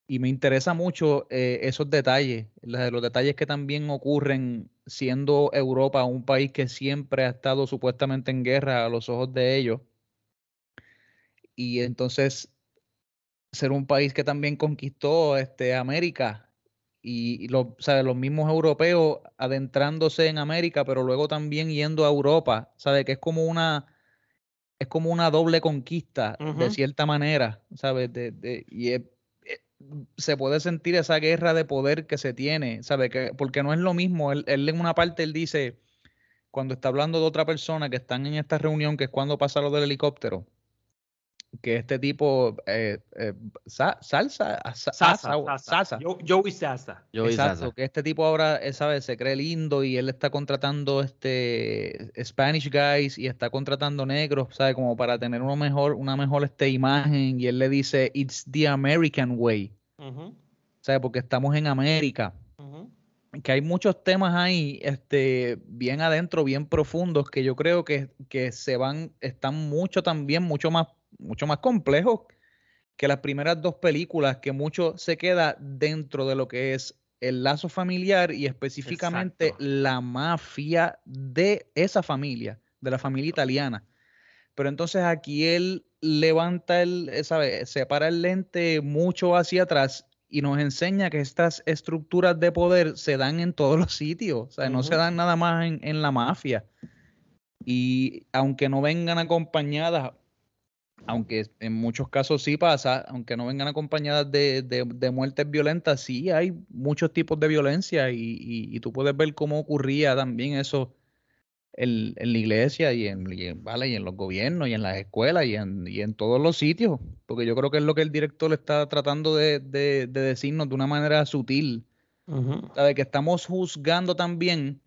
Y me interesa mucho eh, esos detalles, los detalles que también ocurren siendo Europa un país que siempre ha estado supuestamente en guerra a los ojos de ellos. Y entonces ser un país que también conquistó este, América y, y lo- ¿sabe? los mismos europeos adentrándose en América, pero luego también yendo a Europa, ¿sabe? Que es como una, es como una doble conquista de cierta manera, ¿sabes? De, de- y es- eh, se puede sentir esa guerra de poder que se tiene, ¿sabe? Que, porque no es lo mismo, él, él en una parte él dice, cuando está hablando de otra persona que están en esta reunión, que es cuando pasa lo del helicóptero, que este tipo, eh, eh, Sa- salsa, sa- Sasa, asa Sasa. Yo- Joey Sasa. Yo vi Exacto, Sasa. que este tipo ahora, eh, ¿sabes? Se cree lindo y él está contratando este Spanish guys y está contratando negros, ¿sabes? Como para tener una mejor, una mejor este, imagen y él le dice, it's the American way, Ujú, ¿sabes? Porque estamos en América. ujú. que hay muchos temas ahí, este, bien adentro, bien profundos, que yo creo que, que se van, están mucho también, mucho más, mucho más complejos que las primeras dos películas, que mucho se queda dentro de lo que es el lazo familiar y específicamente la mafia de esa familia, de la familia italiana. Pero entonces aquí él levanta el, ¿sabe? separa el lente mucho hacia atrás y nos enseña que estas estructuras de poder se dan en todos los sitios, o sea, no se dan nada más en, en, la mafia. Y aunque no vengan acompañadas, aunque en muchos casos sí pasa, aunque no vengan acompañadas de, de, de muertes violentas, sí hay muchos tipos de violencia y, y, y, tú puedes ver cómo ocurría también eso en, en la iglesia y en, y en, ¿vale? y en los gobiernos y en las escuelas y en, y en todos los sitios, porque yo creo que es lo que el director está tratando de, de, de decirnos de una manera sutil, uh -huh. ¿sabe? que estamos juzgando también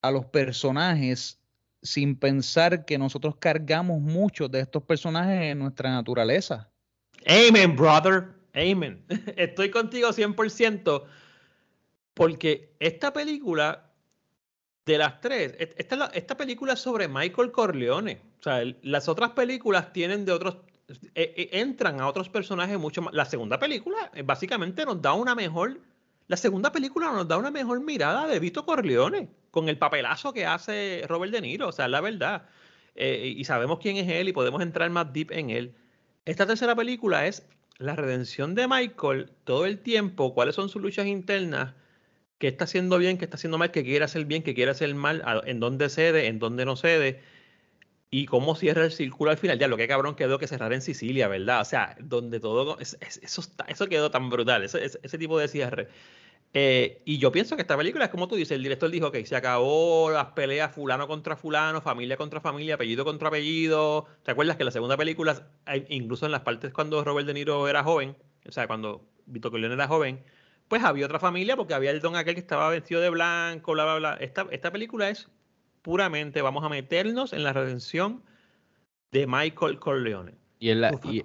a los personajes sin pensar que nosotros cargamos muchos de estos personajes en nuestra naturaleza. Amen, brother. Amen. Estoy contigo 100%. Porque esta película, de las tres, esta, esta película es sobre Michael Corleone. O sea, las otras películas tienen de otros, eh, eh, entran a otros personajes mucho más. La segunda película eh, básicamente nos da una mejor, la segunda película nos da una mejor mirada de Vito Corleone con el papelazo que hace Robert De Niro, o sea, la verdad. Eh, y sabemos quién es él y podemos entrar más deep en él. Esta tercera película es la redención de Michael todo el tiempo, cuáles son sus luchas internas, qué está haciendo bien, qué está haciendo mal, qué quiere hacer bien, qué quiere hacer mal, en dónde cede, en dónde no cede, y cómo cierra el círculo al final. Ya, lo que cabrón quedó que cerrar en Sicilia, ¿verdad? O sea, donde todo, es, es, eso, quedó tan brutal, ese tipo de cierre. Eh, y yo pienso que esta película es como tú dices, el director dijo que se acabó las peleas fulano contra fulano, familia contra familia, apellido contra apellido. ¿Te acuerdas que la segunda película, incluso en las partes cuando Robert De Niro era joven, o sea, cuando Vito Corleone era joven, pues había otra familia porque había el don aquel que estaba vestido de blanco, bla, bla, bla. Esta, esta película es puramente, vamos a meternos en la redención de Michael Corleone. Y, en la, y,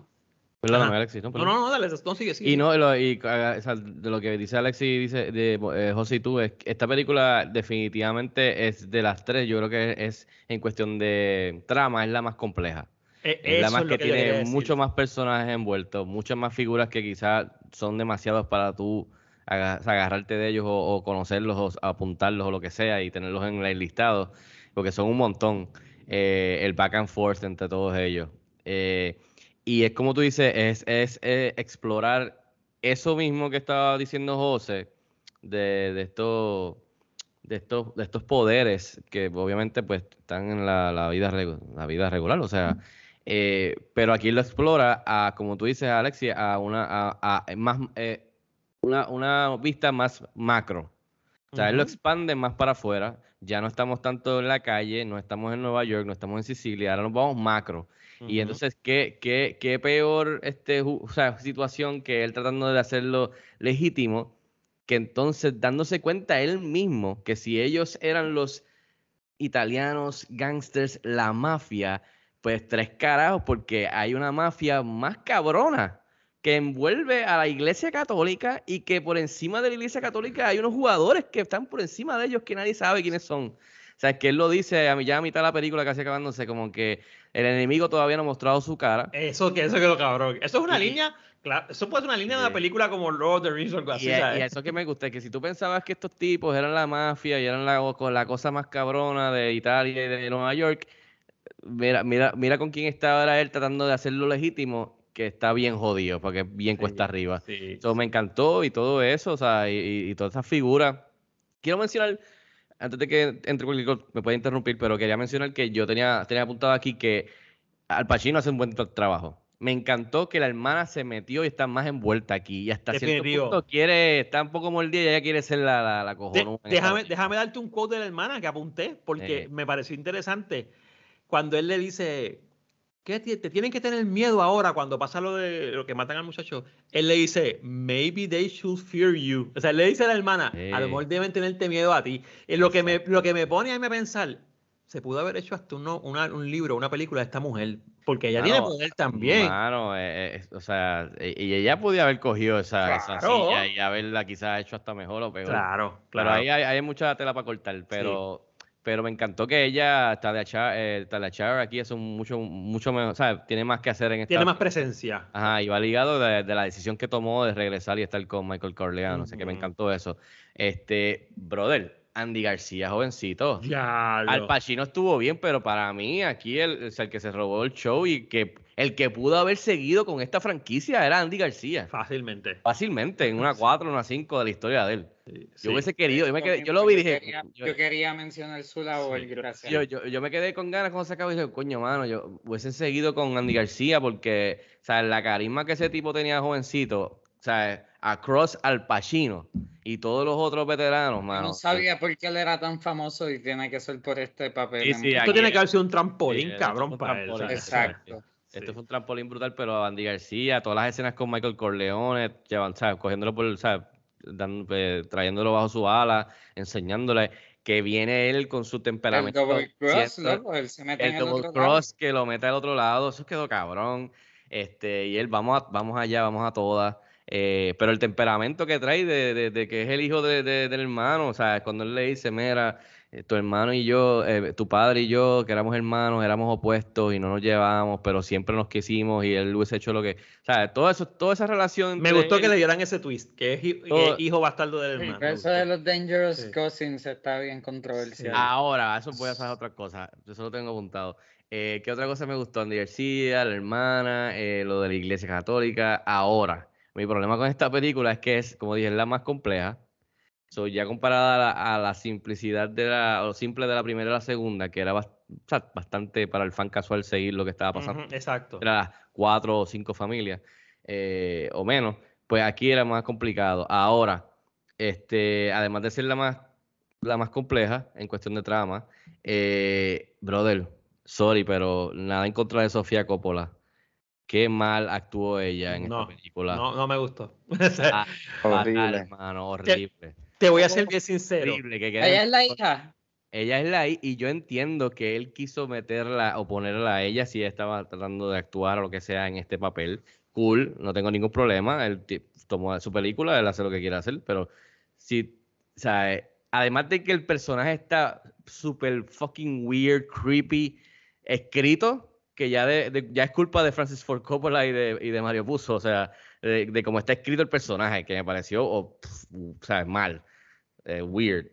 Perdóname, Alexis. No, no, no, no, dale, no sigue, sigue. Y no, lo, y, o sea, de lo que dice Alexis, dice de eh, José y tú, es esta película definitivamente es de las tres, yo creo que es en cuestión de trama, es la más compleja. Eh, es la más es que, que tiene muchos más personajes envueltos, muchas más figuras que quizás son demasiados para tú agarrarte de ellos o, o, conocerlos o apuntarlos o lo que sea y tenerlos en el listado, porque son un montón. Eh, el back and forth entre todos ellos. Eh, y es como tú dices, es, es, es, explorar eso mismo que estaba diciendo José, de, de, estos, de, estos, de estos poderes que obviamente pues están en la, la vida, la vida regular, o sea, eh, pero aquí lo explora, a, como tú dices, Alexi, a una, a, a más, eh, una, una vista más macro. O sea, uh -huh. él lo expande más para afuera. Ya no estamos tanto en la calle, no estamos en Nueva York, no estamos en Sicilia, ahora nos vamos macro. Uh -huh. Y entonces, ¿qué, qué, qué peor este, o sea, situación que él tratando de hacerlo legítimo, que entonces dándose cuenta él mismo que si ellos eran los italianos, gangsters, la mafia, pues tres carajos, porque hay una mafia más cabrona que envuelve a la iglesia católica y que por encima de la iglesia católica hay unos jugadores que están por encima de ellos que nadie sabe quiénes son. O sea, es que él lo dice a ya a mitad de la película casi acabándose, como que el enemigo todavía no ha mostrado su cara. Eso que eso quedó cabrón. Eso es una y, línea, claro, eso puede ser una línea de una película como Lord of the Rings o algo así. Y, y, eso que me gusta, que si tú pensabas que estos tipos eran la mafia y eran la, la cosa más cabrona de Italia y de Nueva York, mira, mira, mira con quién está ahora él tratando de hacerlo legítimo que está bien jodido, porque es bien cuesta arriba. Sí, eso sí. me encantó y todo eso, o sea, y, y todas esas figuras. Quiero mencionar, antes de que entre cualquier cosa, me puede interrumpir, pero quería mencionar que yo tenía, tenía apuntado aquí que Al Pacino hace un buen trabajo. Me encantó que la hermana se metió y está más envuelta aquí. Y hasta cierto punto quiere, está un poco mordida y ella quiere ser la, la, la cojonuda. De, déjame, déjame darte un quote de la hermana que apunté, porque eh. me pareció interesante. Cuando él le dice, ¿Qué te tienen que tener miedo ahora cuando pasa lo de lo que matan al muchacho? Él le dice, maybe they should fear you. O sea, él le dice a la hermana, eh. a lo mejor deben tenerte miedo a ti. Y lo que, me, lo que me pone a mí a pensar, se pudo haber hecho hasta uno, una- un libro, una película de esta mujer, porque ella tiene poder también. Mano, eh, eh, o sea, e- y ella podía haber cogido esa, esa Claro. silla y haberla quizás hecho hasta mejor o peor. Claro, Pero claro. ahí hay, hay mucha tela para cortar, pero, pero me encantó que ella, Talia Shire, eh, aquí es un mucho, mucho mejor, o sea, tiene más que hacer en esta... Tiene más presencia. Ajá, y va ligado de, de la decisión que tomó de regresar y estar con Michael Corleone, o sea que me encantó eso. Este, brother, Andy García, jovencito. Ya, Al Pacino estuvo bien, pero para mí aquí el, o sea, el que se robó el show y que el que pudo haber seguido con esta franquicia era Andy García. Fácilmente. Fácilmente, en una 4, una 5 de la historia de él. sí. Yo hubiese querido, yo, me quedé- yo lo vi y dije, quería, yo, yo quería mencionar su labor, gracias. yo, yo- yo me quedé con ganas cuando se acabó y dije, coño, mano, yo hubiese seguido con Andy García porque, o sea, la carisma que ese tipo tenía jovencito, o sea, across al Pacino y todos los otros veteranos, mano. no sabía por qué él era tan famoso y tiene que ser por este papel. Sí, en- sí, Esto tiene que haber sido un trampolín, Sí, cabrón, un para él. trampolín, Exacto. Esto fue un trampolín brutal, pero Andy García, todas las escenas con Michael Corleone, llevan, ¿sabes? cogiéndolo por, ¿sabes? Dan- eh, trayéndolo bajo su ala, enseñándole que viene él con su El temperamento. double cross, siento- loco, él se mete en el double otro lado. cross que lo mete al otro lado, eso quedó cabrón. Este, y él, vamos, a- vamos allá, vamos a todas. Eh, pero el temperamento que trae de, de- de que es el hijo de- de- del hermano, o sea, cuando él le dice, mira, eh, tu hermano y yo, eh, tu padre y yo, que éramos hermanos, éramos opuestos y no nos llevábamos, pero siempre nos quisimos y él hubiese hecho lo que, o sea, todo eso, toda esa relación. Me gustó que le dieran ese twist, que es hi- Todo- que es hijo bastardo del hermano. eso de los Dangerous Sí. Cousins está bien controversial. Ahora, eso voy a hacer otra cosa. Yo solo tengo apuntado. Eh, ¿Qué otra cosa me gustó? Andy García, la hermana, eh, lo de la iglesia católica. Ahora, mi problema con esta película es que es, como dije, es la más compleja. So, ya comparada a la, a la simplicidad de la, o simple de la primera y la segunda, que era bastante para el fan casual seguir lo que estaba pasando. Exacto. Era cuatro o cinco familias eh, o menos, pues aquí era más complicado. Ahora, este, además de ser la más, la más compleja en cuestión de trama, eh, brother, sorry, pero nada en contra de Sofía Coppola. Qué mal actuó ella en No, esta película. No, no me gustó. Ah, fatal, Horrible. hermano, horrible. Te voy a ser bien sincero. Horrible, que quede- Ella es la hija. ella es la hi- y yo entiendo que él quiso meterla o ponerla a ella si ella estaba tratando de actuar o lo que sea en este papel. Cool, no tengo ningún problema. Él tomó su película, él hace lo que quiere hacer, pero si, o sea, eh, además de que el personaje está súper fucking weird, creepy, escrito, que ya, de, de- ya es culpa de Francis Ford Coppola y de, y de Mario Puzo, o sea, de, de cómo está escrito el personaje, que me pareció, o, pf, o sea, mal, eh, weird.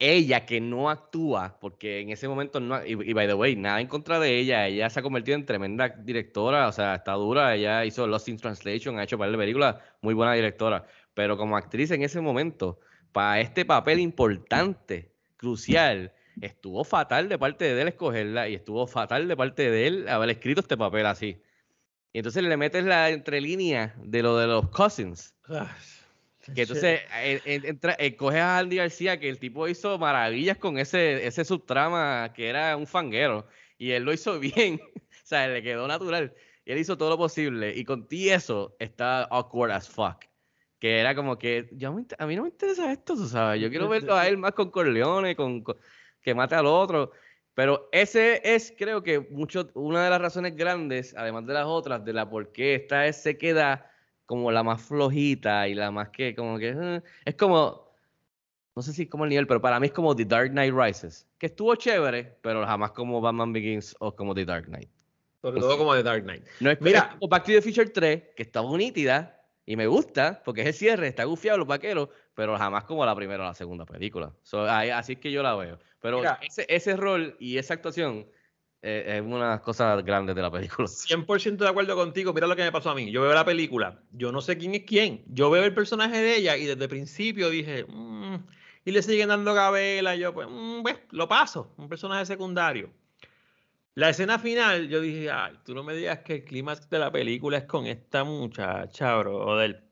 Ella que no actúa, porque en ese momento no, y, y by the way, nada en contra de ella, ella se ha convertido en tremenda directora, o sea, está dura, ella hizo Lost in Translation, ha hecho par de películas, muy buena directora, pero como actriz en ese momento, para este papel importante, crucial, estuvo fatal de parte de él escogerla y estuvo fatal de parte de él haber escrito este papel así. Y entonces le metes la entrelínea de lo de los cousins. Ah, Que entonces eh, eh, entra- eh, coges a Andy García, que el tipo hizo maravillas con ese, ese subtrama que era un fanguero. Y él lo hizo bien. o sea, le quedó natural. Y él hizo todo lo posible. Y con ti eso está awkward as fuck. Que era como que, yo a mí no me interesa esto, tú sabes. Yo quiero verlo a él más con Corleone, con, con- que mate al otro. Pero ese es, creo que, mucho, una de las razones grandes, además de las otras, de la por qué esta es- se queda como la más flojita y la más que, como que, eh, es como, no sé si es como el nivel, pero para mí es como The Dark Knight Rises, que estuvo chévere, pero jamás como Batman Begins o como The Dark Knight. Sobre todo como de Dark Knight. No es, Mira. como Back to the Future 3, que está muy nítida y me gusta, porque es el cierre, está gufiado los vaqueros, pero jamás como la primera o la segunda película. So, ahí- así es que yo la veo. Pero Mira. ese, ese rol y esa actuación eh, es una de las cosas grandes de la película. 100% de acuerdo contigo. Mira lo que me pasó a mí. Yo veo la película. Yo no sé quién es quién. Yo veo el personaje de ella y desde el principio dije, "Mm", y le siguen dando gabela. y Yo, pues, "Mm, pues, lo paso. Un personaje secundario. La escena final, yo dije, ay, tú no me digas que el clímax de la película es con esta muchacha, brother.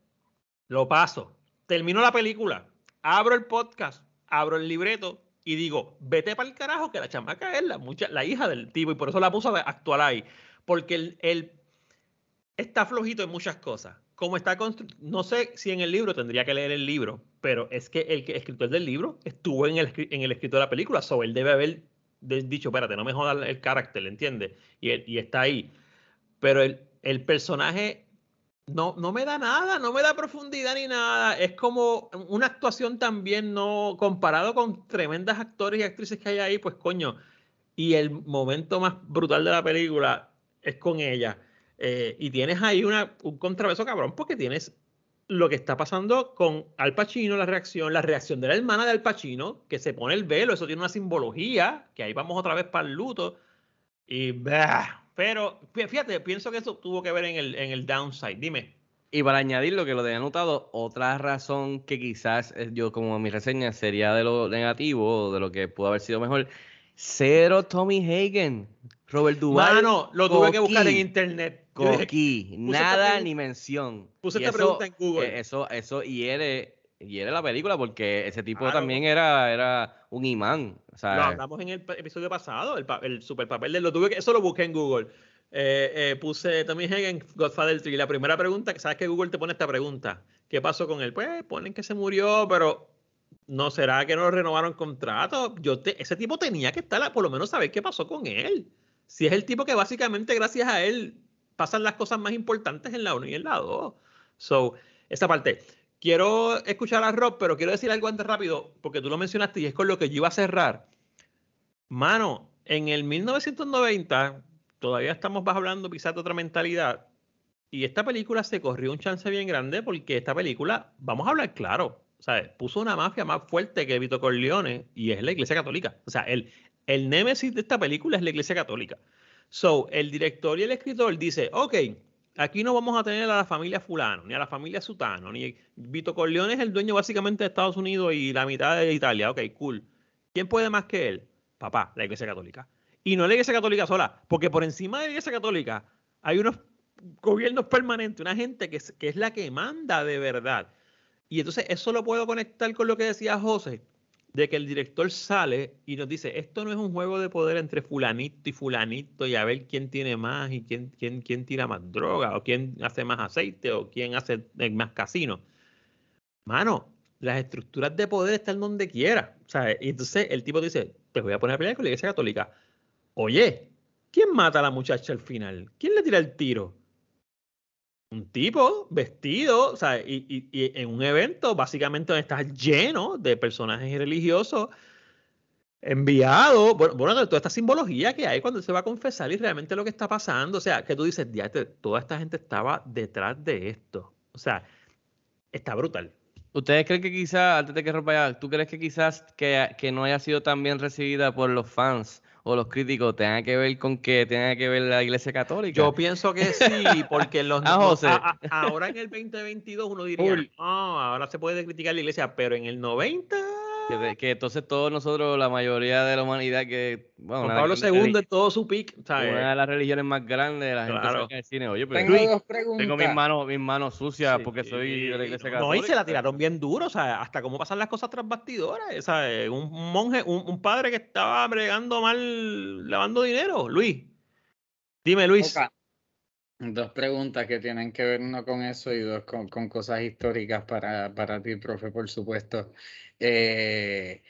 Lo paso. Termino la película. Abro el podcast. Abro el libreto. Y digo, vete para el carajo, que la chamaca es la, mucha, la hija del tipo. Y por eso la puso a actuar ahí. Porque el- está flojito en muchas cosas. Como está constru- no sé si en el libro tendría que leer el libro, pero es que el escritor del libro estuvo en el, en el escrito de la película, so él debe haber dicho, espérate, no me jodas el carácter, ¿entiendes? Y, él- y está ahí. Pero el, el personaje no, no me da nada, no me da profundidad ni nada. Es como una actuación también no comparado con tremendas actores y actrices que hay ahí, pues coño. Y el momento más brutal de la película es con ella. Eh, y tienes ahí una, un contrapeso cabrón porque tienes lo que está pasando con Al Pacino, la reacción, la reacción de la hermana de Al Pacino, que se pone el velo, eso tiene una simbología, que ahí vamos otra vez para el luto. Y bah, pero fí- fíjate, pienso que eso tuvo que ver en el, en el downside. Dime. Y para añadir lo que lo tenía anotado, otra razón que quizás eh, yo como mi reseña sería de lo negativo de lo que pudo haber sido mejor, cero Tommy Hagen, Robert Duvall. Mano, lo tuve que buscar en internet. Puse nada ni mención. puse Y esta pregunta en Google. eh, Eso, eso hiere, hiere la película porque ese tipo Claro. también era, era un imán. O sea, Lo hablamos en el episodio pasado, el, el super papel de lo tuve que, eso lo busqué en Google. Eh, eh, puse Tommy Hagen, Godfather 3. Y la primera pregunta, sabes que Google te pone esta pregunta: ¿Qué pasó con él? Pues ponen que se murió, pero ¿no será que no renovaron contrato? Yo te- ese tipo tenía que estar, por lo menos saber qué pasó con él. Si es el tipo que básicamente gracias a él pasan las cosas más importantes en la 1 y en la 2. So, esa parte. Quiero escuchar a Rob, pero quiero decir algo antes rápido, porque tú lo mencionaste y es con lo que yo iba a cerrar. Mano, en el 1990, todavía estamos hablando quizás de otra mentalidad, y esta película se corrió un chance bien grande porque esta película, vamos a hablar claro, ¿sabes? puso una mafia más fuerte que Vito Corleone y es la Iglesia Católica. O sea, el, el némesis de esta película es la Iglesia Católica. So, el director y el escritor dice, ok, aquí no vamos a tener a la familia fulano, ni a la familia sutano, ni Vito Corleone es el dueño básicamente de Estados Unidos y la mitad de Italia. Ok, cool. ¿Quién puede más que él? Papá, la Iglesia Católica. Y no la Iglesia Católica sola, porque por encima de la Iglesia Católica hay unos gobiernos permanentes, una gente que es, que es la que manda de verdad. Y entonces eso lo puedo conectar con lo que decía José, de que el director sale y nos dice, esto no es un juego de poder entre fulanito y fulanito y a ver quién tiene más y quién, quién, quién tira más droga o quién hace más aceite o quién hace más casino. Mano, las estructuras de poder están donde quiera. Y entonces el tipo dice, pues voy a poner a pelear con la iglesia católica. Oye, ¿quién mata a la muchacha al final? ¿Quién le tira el tiro? Un tipo vestido, o sea, y, y- y en un evento básicamente donde estás lleno de personajes religiosos enviados, bueno, bueno, toda esta simbología que hay cuando se va a confesar y realmente lo que está pasando, o sea, que tú dices, "Diatre, toda esta gente estaba detrás de esto, o sea, está brutal. ¿Ustedes creen que quizás, antes de que rompa ya, ¿tú crees que quizás que, que no haya sido tan bien recibida por los fans o los críticos tenga que ver con que tenga que ver la iglesia católica? Yo pienso que sí, porque los Ah, José. a- a- ahora en el 2022 uno diría, Full. "Ah, ahora se puede criticar la iglesia, pero en el 90 Que, de- que entonces todos nosotros, la mayoría de la humanidad que... Bueno, Juan de Pablo II en todo su pick, ¿sabes? Una de las religiones más grandes, la gente Claro. saca del cine. Oye, pero Tengo Luis, dos preguntas. tengo mis manos, mis manos sucias Sí, porque soy de la iglesia No, católica. y se la tiraron bien duro, o sea, hasta cómo pasan las cosas tras bastidores, ¿sabes? Un un monje, un, un padre que estaba bregando mal, lavando dinero. Luis, dime, Luis. Dos preguntas que tienen que ver uno con eso y dos con, con cosas históricas para, para ti, profe, por supuesto. Eh,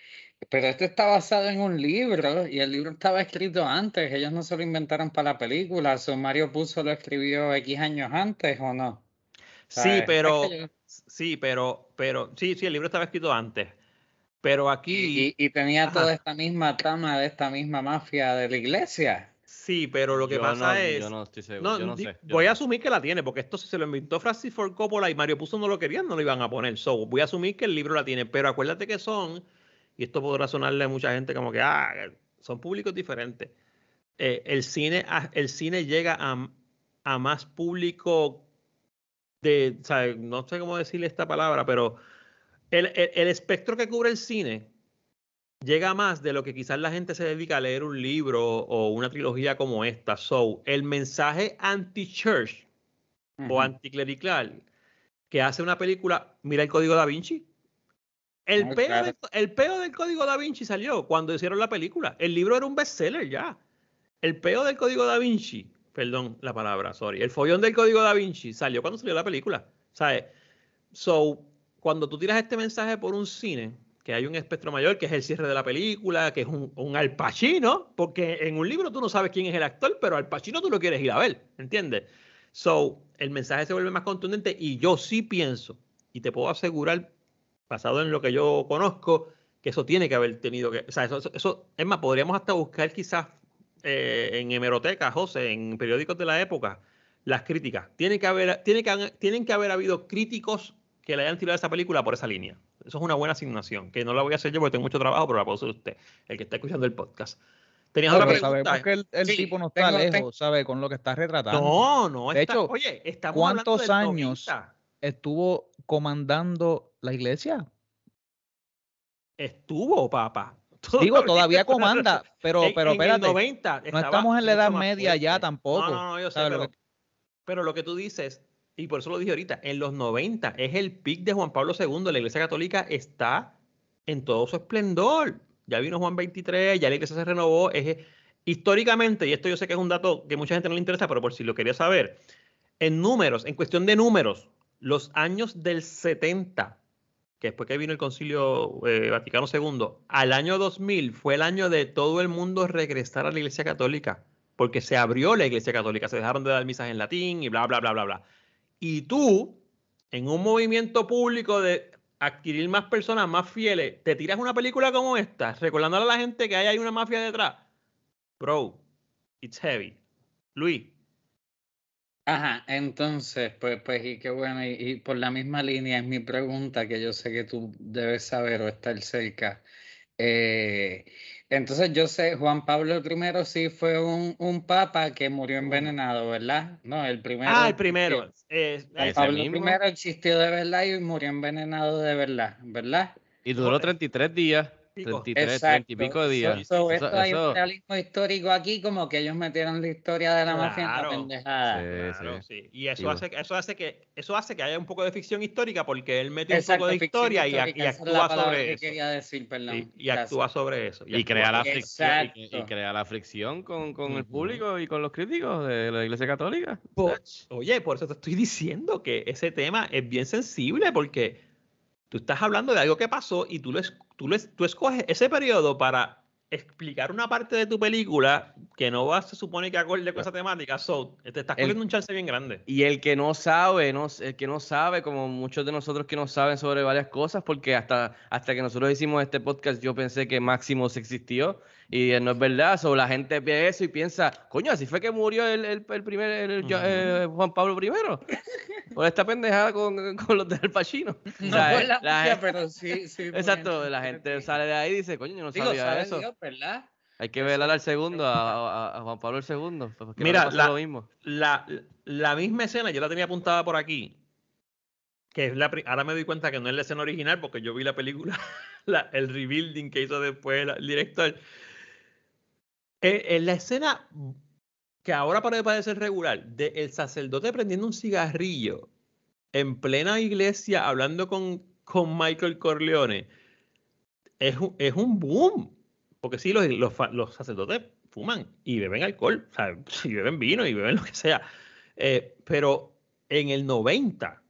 pero esto está basado en un libro y el libro estaba escrito antes, ellos no se lo inventaron para la película, so Mario Puzo lo escribió X años antes o no. Sí, pero, sí, pero, pero, sí, sí, el libro estaba escrito antes. Pero aquí, y, y tenía Ajá. toda esta misma trama de esta misma mafia de la iglesia. Sí, pero lo que Yo pasa no- es. Yo no estoy seguro, No, yo no sé. yo voy a asumir que la tiene, porque esto si se lo inventó Francis Ford Coppola y Mario Puzo no lo querían, no lo iban a poner. So, voy a asumir que el libro la tiene, pero acuérdate que son, y esto podrá sonarle a mucha gente como que, ah, son públicos diferentes. Eh, el, cine, el cine llega a, a más público de, o sea, no sé cómo decirle esta palabra, pero el, el- el espectro que cubre el cine llega más de lo que quizás la gente se dedica a leer un libro o una trilogía como esta. So, el mensaje anti-church o Ujú. anticlerical que hace una película, mira el código da Vinci. El, Ah, peo claro. del, el peo del código da Vinci salió cuando hicieron la película. El libro era un bestseller ya. El peo del código da Vinci, perdón la palabra, sorry. El follón del código da Vinci salió cuando salió la película. ¿Sabes? So, cuando tú tiras este mensaje por un cine, que hay un espectro mayor, que es el cierre de la película, que es un, un porque en un libro tú no sabes quién es el actor, pero Al Pacino tú lo quieres ir a ver, ¿entiendes? So, el mensaje se vuelve más contundente y yo sí pienso, y te puedo asegurar, basado en lo que yo conozco, que eso tiene que haber tenido que, o sea, eso, eso es más, podríamos hasta buscar quizás eh, en hemeroteca, José, en periódicos de la época, las críticas. Tiene que haber, tiene que, tienen que haber habido críticos que le hayan tirado esa película por esa línea. Eso es una buena asignación, que no la voy a hacer yo porque tengo mucho trabajo, pero la puedo hacer usted, el que está escuchando el podcast. Tenías otra pregunta. sabemos que el, el Sí, tipo no está tengo- lejos, ¿sabe? Con lo que está retratando. No, no De está- hecho, oye, ¿cuántos años 90. estuvo comandando la iglesia? Estuvo, papá. Digo, todavía comanda, pero, En- pero en espérate. 90 no estamos en la Edad Media ya tampoco. No, no, no, yo sé, ¿sabes lo pero, que- pero lo que tú dices, y por eso lo dije ahorita, en los 90 es el pic de Juan Pablo II. La Iglesia Católica está en todo su esplendor. Ya vino Juan 23, ya la Iglesia se renovó. Es, históricamente, y esto yo sé que es un dato que mucha gente no le interesa, pero por si lo quería saber, en números, en cuestión de números, los años del 70, que después que vino el Concilio eh, Vaticano II, al año 2000 fue el año de todo el mundo regresar a la Iglesia Católica, porque se abrió la Iglesia Católica, se dejaron de dar misas en latín y bla, bla, bla, bla, bla. Y tú, en un movimiento público de adquirir más personas más fieles, te tiras una película como esta, recordándole a la gente que ahí hay una mafia detrás. Bro, it's heavy. Luis, Ajá, entonces, pues, pues, y qué bueno, y, y por la misma línea es mi pregunta que yo sé que tú debes saber o estar cerca. Eh, entonces, yo sé, Juan Pablo I sí fue un, un papa que murió envenenado, ¿verdad? No, el primero. ah, el primero. eh, Juan I existió de verdad y murió envenenado de verdad, ¿verdad? Y duró 33 días. 33, 30 y pico de días. So, so, Eso- esto hay eso- un realismo histórico aquí, como que ellos metieron la historia de la mafia en la pendejada. Claro, sí. Y eso Digo. hace, eso, hace que, eso hace que haya un poco de ficción histórica porque él mete un Exacto, poco de historia y, y actúa sobre que eso. decir, perdón. Y, y Gracias. actúa sobre eso. Y crea la fricción, y, y Exacto. crea la fricción con, con el público y con los críticos de la Iglesia Católica. Oye, por eso te estoy diciendo que ese tema es bien sensible porque tú estás hablando de algo que pasó y tú, lo tú, lo es- tú escoges ese periodo para explicar una parte de tu película que no va, se supone que acorde con esa temática. So, te estás El- cogiendo un chance bien grande. Y el que no sabe, no, el que no sabe, como muchos de nosotros que no saben sobre varias cosas, porque hasta, hasta que nosotros hicimos este podcast yo pensé que Máximos existió y eh, no es verdad. So, la gente ve eso y piensa, coño, así fue que murió el, el, el primer el- eh, Juan Pablo I. Por esta pendejada con, con los del Pachino. No por la mafia, pero sí, sí. por Exacto, la gente sale de ahí y dice, coño, yo no Digo, sabía sabe eso. Dios, ¿verdad? Hay que velar al segundo, a, a- a Juan Pablo II. pues, no Mira, la, lo mismo. la, la misma escena, yo la tenía apuntada por aquí, que es la, ahora me doy cuenta que no es la escena original porque yo vi la película, la- el rebuilding que hizo después el director. Eh, En la escena que ahora parece regular, de el sacerdote prendiendo un cigarrillo en plena iglesia hablando con, con Michael Corleone, es un, es un boom. Porque sí, los, los, sacerdotes fuman y beben alcohol, o sea, y beben vino y beben lo que sea. Eh, pero en el 90,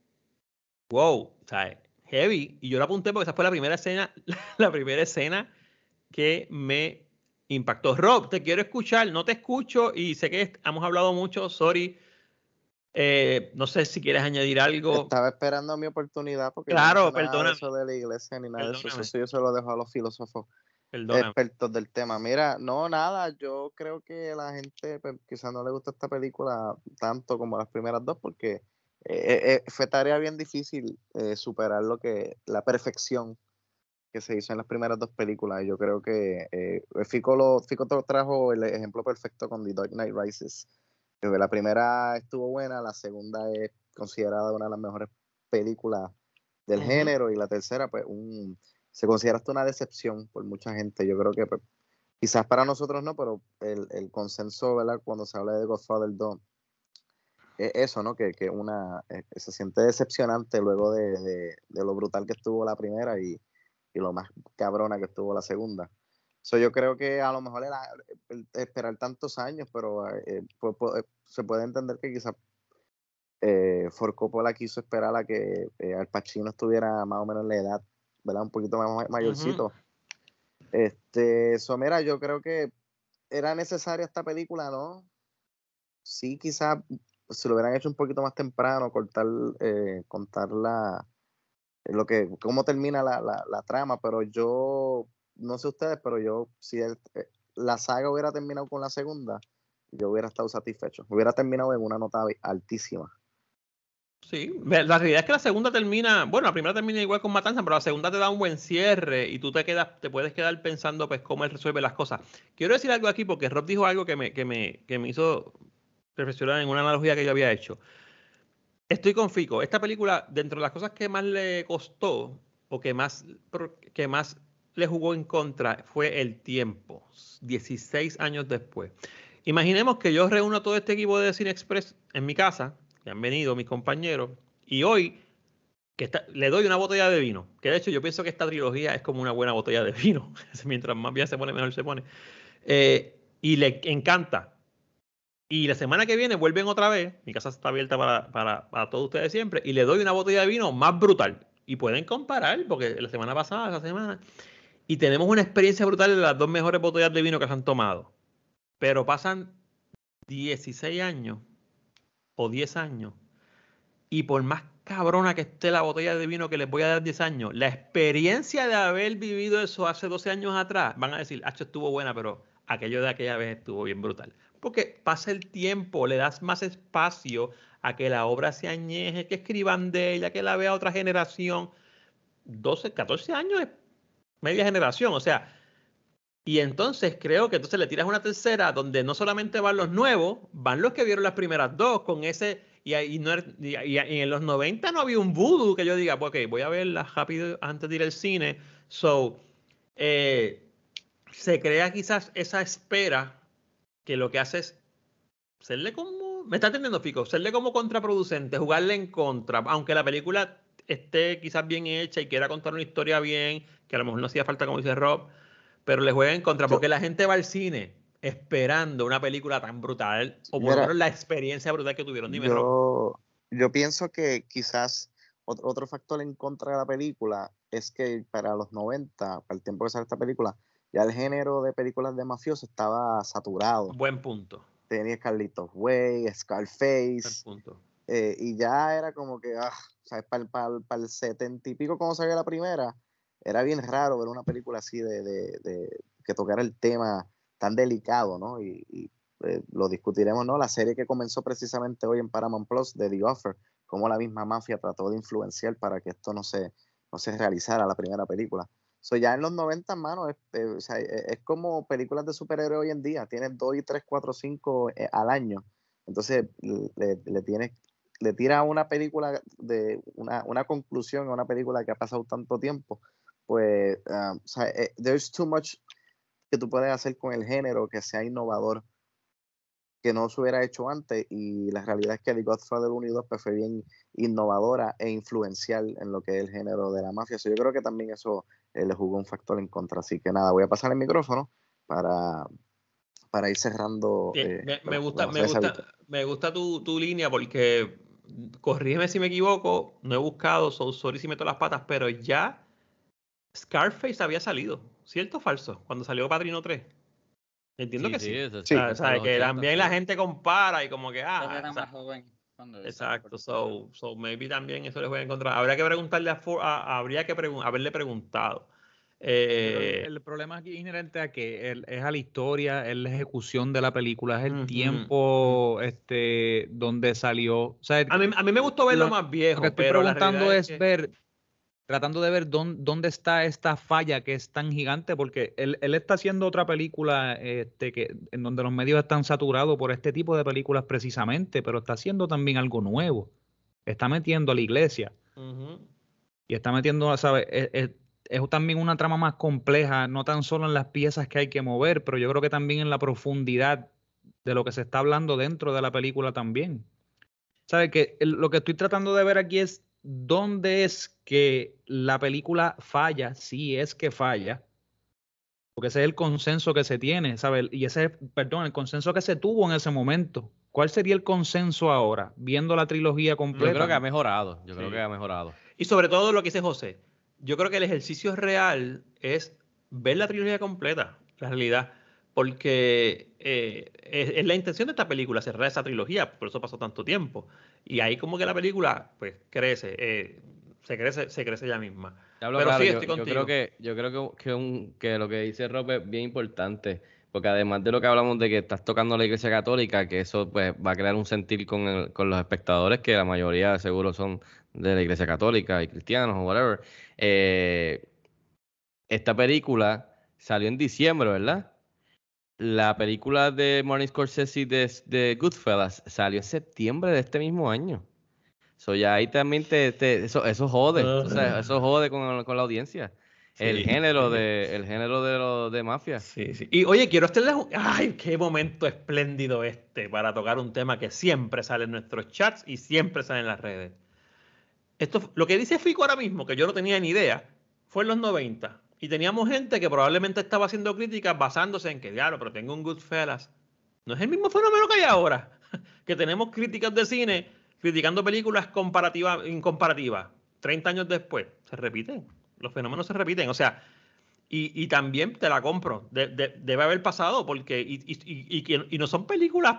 wow, sea, heavy. Y yo la apunté porque esa fue la primera escena, la primera escena que me impactó. Rob, te quiero escuchar, no te escucho y sé que hemos hablado mucho, sorry. Eh, no sé si quieres añadir algo. Estaba esperando mi oportunidad porque Claro, no perdóname. eso de la iglesia ni nada de eso. Eso yo se lo dejo a los filósofos Perdóname. expertos del tema. Mira, no, nada, yo creo que la gente pues, quizás no le gusta esta película tanto como las primeras dos porque eh, eh, fue tarea bien difícil eh, superar lo que la perfección que se hizo en las primeras dos películas. Yo creo que eh, Fico, lo, Fico tra- trajo el ejemplo perfecto con The Dark Knight Rises. que La primera estuvo buena, la segunda es considerada una de las mejores películas del género y la tercera, pues, un, se considera hasta una decepción por mucha gente. Yo creo que pues, quizás para nosotros no, pero el, el consenso, ¿verdad? Cuando se habla de Godfather 2, es eso, ¿no? Que, que una, eh, se siente decepcionante luego de, de- de lo brutal que estuvo la primera y, y lo más cabrona que estuvo la segunda. So, yo creo que a lo mejor era esperar tantos años, pero eh, pu- pu- eh, se puede entender que quizás eh, Ford Coppola quiso esperar a que eh, Al Pacino estuviera más o menos en la edad ¿verdad? Un poquito más mayorcito. Este, eso, mira, yo creo que era necesaria esta película, ¿no? Sí, quizás si lo hubieran hecho un poquito más temprano, cortar, eh, contar la, lo que, cómo termina la, la, trama, pero yo, no sé ustedes, pero yo, si el, eh, la saga hubiera terminado con la segunda, yo hubiera estado satisfecho. Hubiera terminado en una nota altísima. Sí, la realidad es que la segunda termina, bueno, la primera termina igual con Matanza, pero la segunda te da un buen cierre y tú te quedas, te puedes quedar pensando pues cómo él resuelve las cosas. Quiero decir algo aquí porque Rob dijo algo que me, que me, que me hizo reflexionar en una analogía que yo había hecho. Estoy con Fico. Esta película, dentro de las cosas que más le costó o que más, que más le jugó en contra, fue el tiempo. 16 años después. Imaginemos que yo reúno todo este equipo de Cine Express en mi casa, que han venido mis compañeros, y hoy que le doy una botella de vino, que de hecho yo pienso que esta trilogía es como una buena botella de vino, mientras más bien se pone, mejor se pone, eh, y le encanta. Y la semana que viene vuelven otra vez, mi casa está abierta para, para, para todos ustedes siempre, y le doy una botella de vino más brutal. Y pueden comparar, porque la semana pasada, esa semana, y tenemos una experiencia brutal de las dos mejores botellas de vino que se han tomado. Pero pasan 16 años o 10 años. Y por más cabrona que esté la botella de vino que les voy a dar 10 años, la experiencia de haber vivido eso hace 12 años atrás, van a decir, Hacho estuvo buena, pero aquello de aquella vez estuvo bien brutal. Porque pasa el tiempo, le das más espacio a que la obra se añeje, que escriban de ella, que la vea otra generación. 12, 14 años es media generación, o sea, y entonces creo que entonces le tiras una tercera donde no solamente van los nuevos, van los que vieron las primeras dos con ese, y, y, no, y, en los 90 no había un voodoo que yo diga, ok, voy a verla rápido antes de ir al cine. So, eh, se crea quizás esa espera que lo que hace es serle como, me está entendiendo Fico, serle como contraproducente, jugarle en contra, aunque la película esté quizás bien hecha y quiera contar una historia bien, que a lo mejor no hacía falta, como dice Rob, pero le juega en contra, porque la gente va al cine esperando una película tan brutal, o por lo menos la experiencia brutal que tuvieron. Dime, yo, Rob. yo pienso que quizás otro factor en contra de la película es que para los 90, para el tiempo que sale esta película, ya el género de películas de mafiosos estaba saturado. Buen punto. Tenía Carlitos Way, Scarface. Buen punto. Eh, y ya era como que, ah, ¿sabes? Para, para, para el setenta y pico, cuando salió la primera, era bien raro ver una película así de, de, de que tocara el tema tan delicado, ¿no? Y, y eh, lo discutiremos, ¿no? La serie que comenzó precisamente hoy en Paramount Plus de The Offer, cómo la misma mafia trató de influenciar para que esto no se, no se realizara la primera película. So, ya en los 90, mano, es, eh, o sea, e, es, como películas de superhéroes hoy en día. Tienes 2 y 3, 4, 5 al año. Entonces, le, le tienes le tira una película de una, una, conclusión a una película que ha pasado tanto tiempo, pues, um, o sea, eh, there's too much que tú puedes hacer con el género que sea innovador, que no se hubiera hecho antes, y la realidad es que The Godfather 1 y 2 pues, fue bien innovadora e influencial en lo que es el género de la mafia. yo creo que también eso eh, le jugó un factor en contra. Así que nada, voy a pasar el micrófono para, para ir cerrando. Eh, me, gusta, me gusta, me gusta tu, tu línea porque corrígeme si me equivoco, no he buscado, so sorry si meto las patas, pero ya Scarface había salido, ¿cierto o falso? Cuando salió Padrino 3. Entiendo que sí. sí. o sea, que también la gente compara y como que, ah. Era más joven exacto, so, so, maybe también eso les voy a encontrar. Habría que preguntarle a, habría que haberle preguntado. Eh, el, problema aquí inherente a que es a la historia, es la ejecución de la película, es el tiempo este, donde salió. a, mí, a, mí, me gustó verlo más viejo. Lo que estoy preguntando es, ver, tratando de ver dónde, dónde, está esta falla que es tan gigante, porque él, él está haciendo otra película este, que, en donde los medios están saturados por este tipo de películas precisamente, pero está haciendo también algo nuevo. Está metiendo a la iglesia. Y está metiendo, ¿sabes? Es, es también una trama más compleja, no tan solo en las piezas que hay que mover, pero yo creo que también en la profundidad de lo que se está hablando dentro de la película también. ¿Sabe que lo que estoy tratando de ver aquí es dónde es que la película falla, si es que falla, porque ese es el consenso que se tiene, ¿sabe? Y ese, perdón, el consenso que se tuvo en ese momento. ¿Cuál sería el consenso ahora, viendo la trilogía completa? Yo creo que ha mejorado, yo creo que ha mejorado. Y sobre todo lo que dice José, yo creo que el ejercicio real es ver la trilogía completa, la realidad, porque eh, es, es la intención de esta película, cerrar esa trilogía, por eso pasó tanto tiempo. Y ahí como que la película, pues, crece, eh, se crece, se crece ella misma. Hablo Pero claro, sí, yo, estoy yo contigo. creo que yo creo que, que, un- que lo que dice Rob es bien importante, porque además de lo que hablamos de que estás tocando la Iglesia Católica, que eso pues va a crear un sentir con, el- con los espectadores que la mayoría seguro son de la Iglesia Católica y cristianos o whatever. eh, esta película salió en diciembre, ¿verdad? La película de Martin Scorsese de, de Goodfellas salió en septiembre de este mismo año. So ya ahí también te, te- eso, eso jode, o sea, eso jode con, con la audiencia. El género de, el género de lo de mafia. Sí, sí. Y oye, quiero hacerles un... ¡Ay, qué momento espléndido este para tocar un tema que siempre sale en nuestros chats y siempre sale en las redes. Esto, lo que dice Fico ahora mismo, que yo no tenía ni idea, fue en los 90. Y teníamos gente que probablemente estaba haciendo críticas basándose en que, diablo, pero tengo un Goodfellas. No es el mismo fenómeno que hay ahora. Que tenemos críticas de cine criticando películas comparativas, incomparativas. 30 años después. Se repiten. Los fenómenos se repiten. O sea, y, y también te la compro. De- de- debe haber pasado porque. Y, y- y- no son películas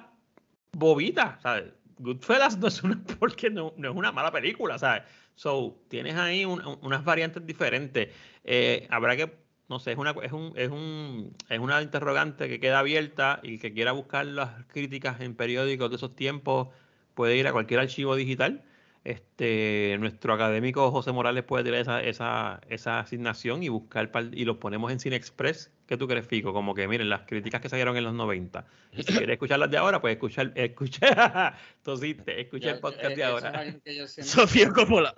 bobitas. ¿sabes? Goodfellas no es una, porque no, no es una mala película. ¿sabes? So, tienes ahí un- un- unas variantes diferentes. Eh, habrá que. No sé, es una, es, un, es, un, es una interrogante que queda abierta y el que quiera buscar las críticas en periódicos de esos tiempos puede ir a cualquier archivo digital. Este, nuestro académico José Morales puede tirar esa, esa, esa asignación y buscar par- y los ponemos en Cine Express. ¿Qué tú crees, Fico? Como que miren las críticas que salieron en los 90. Y si quieres escuchar las de ahora, pues escuchar, escucha, tosiste, escucha el podcast eh, de ahora. Sofía Coppola.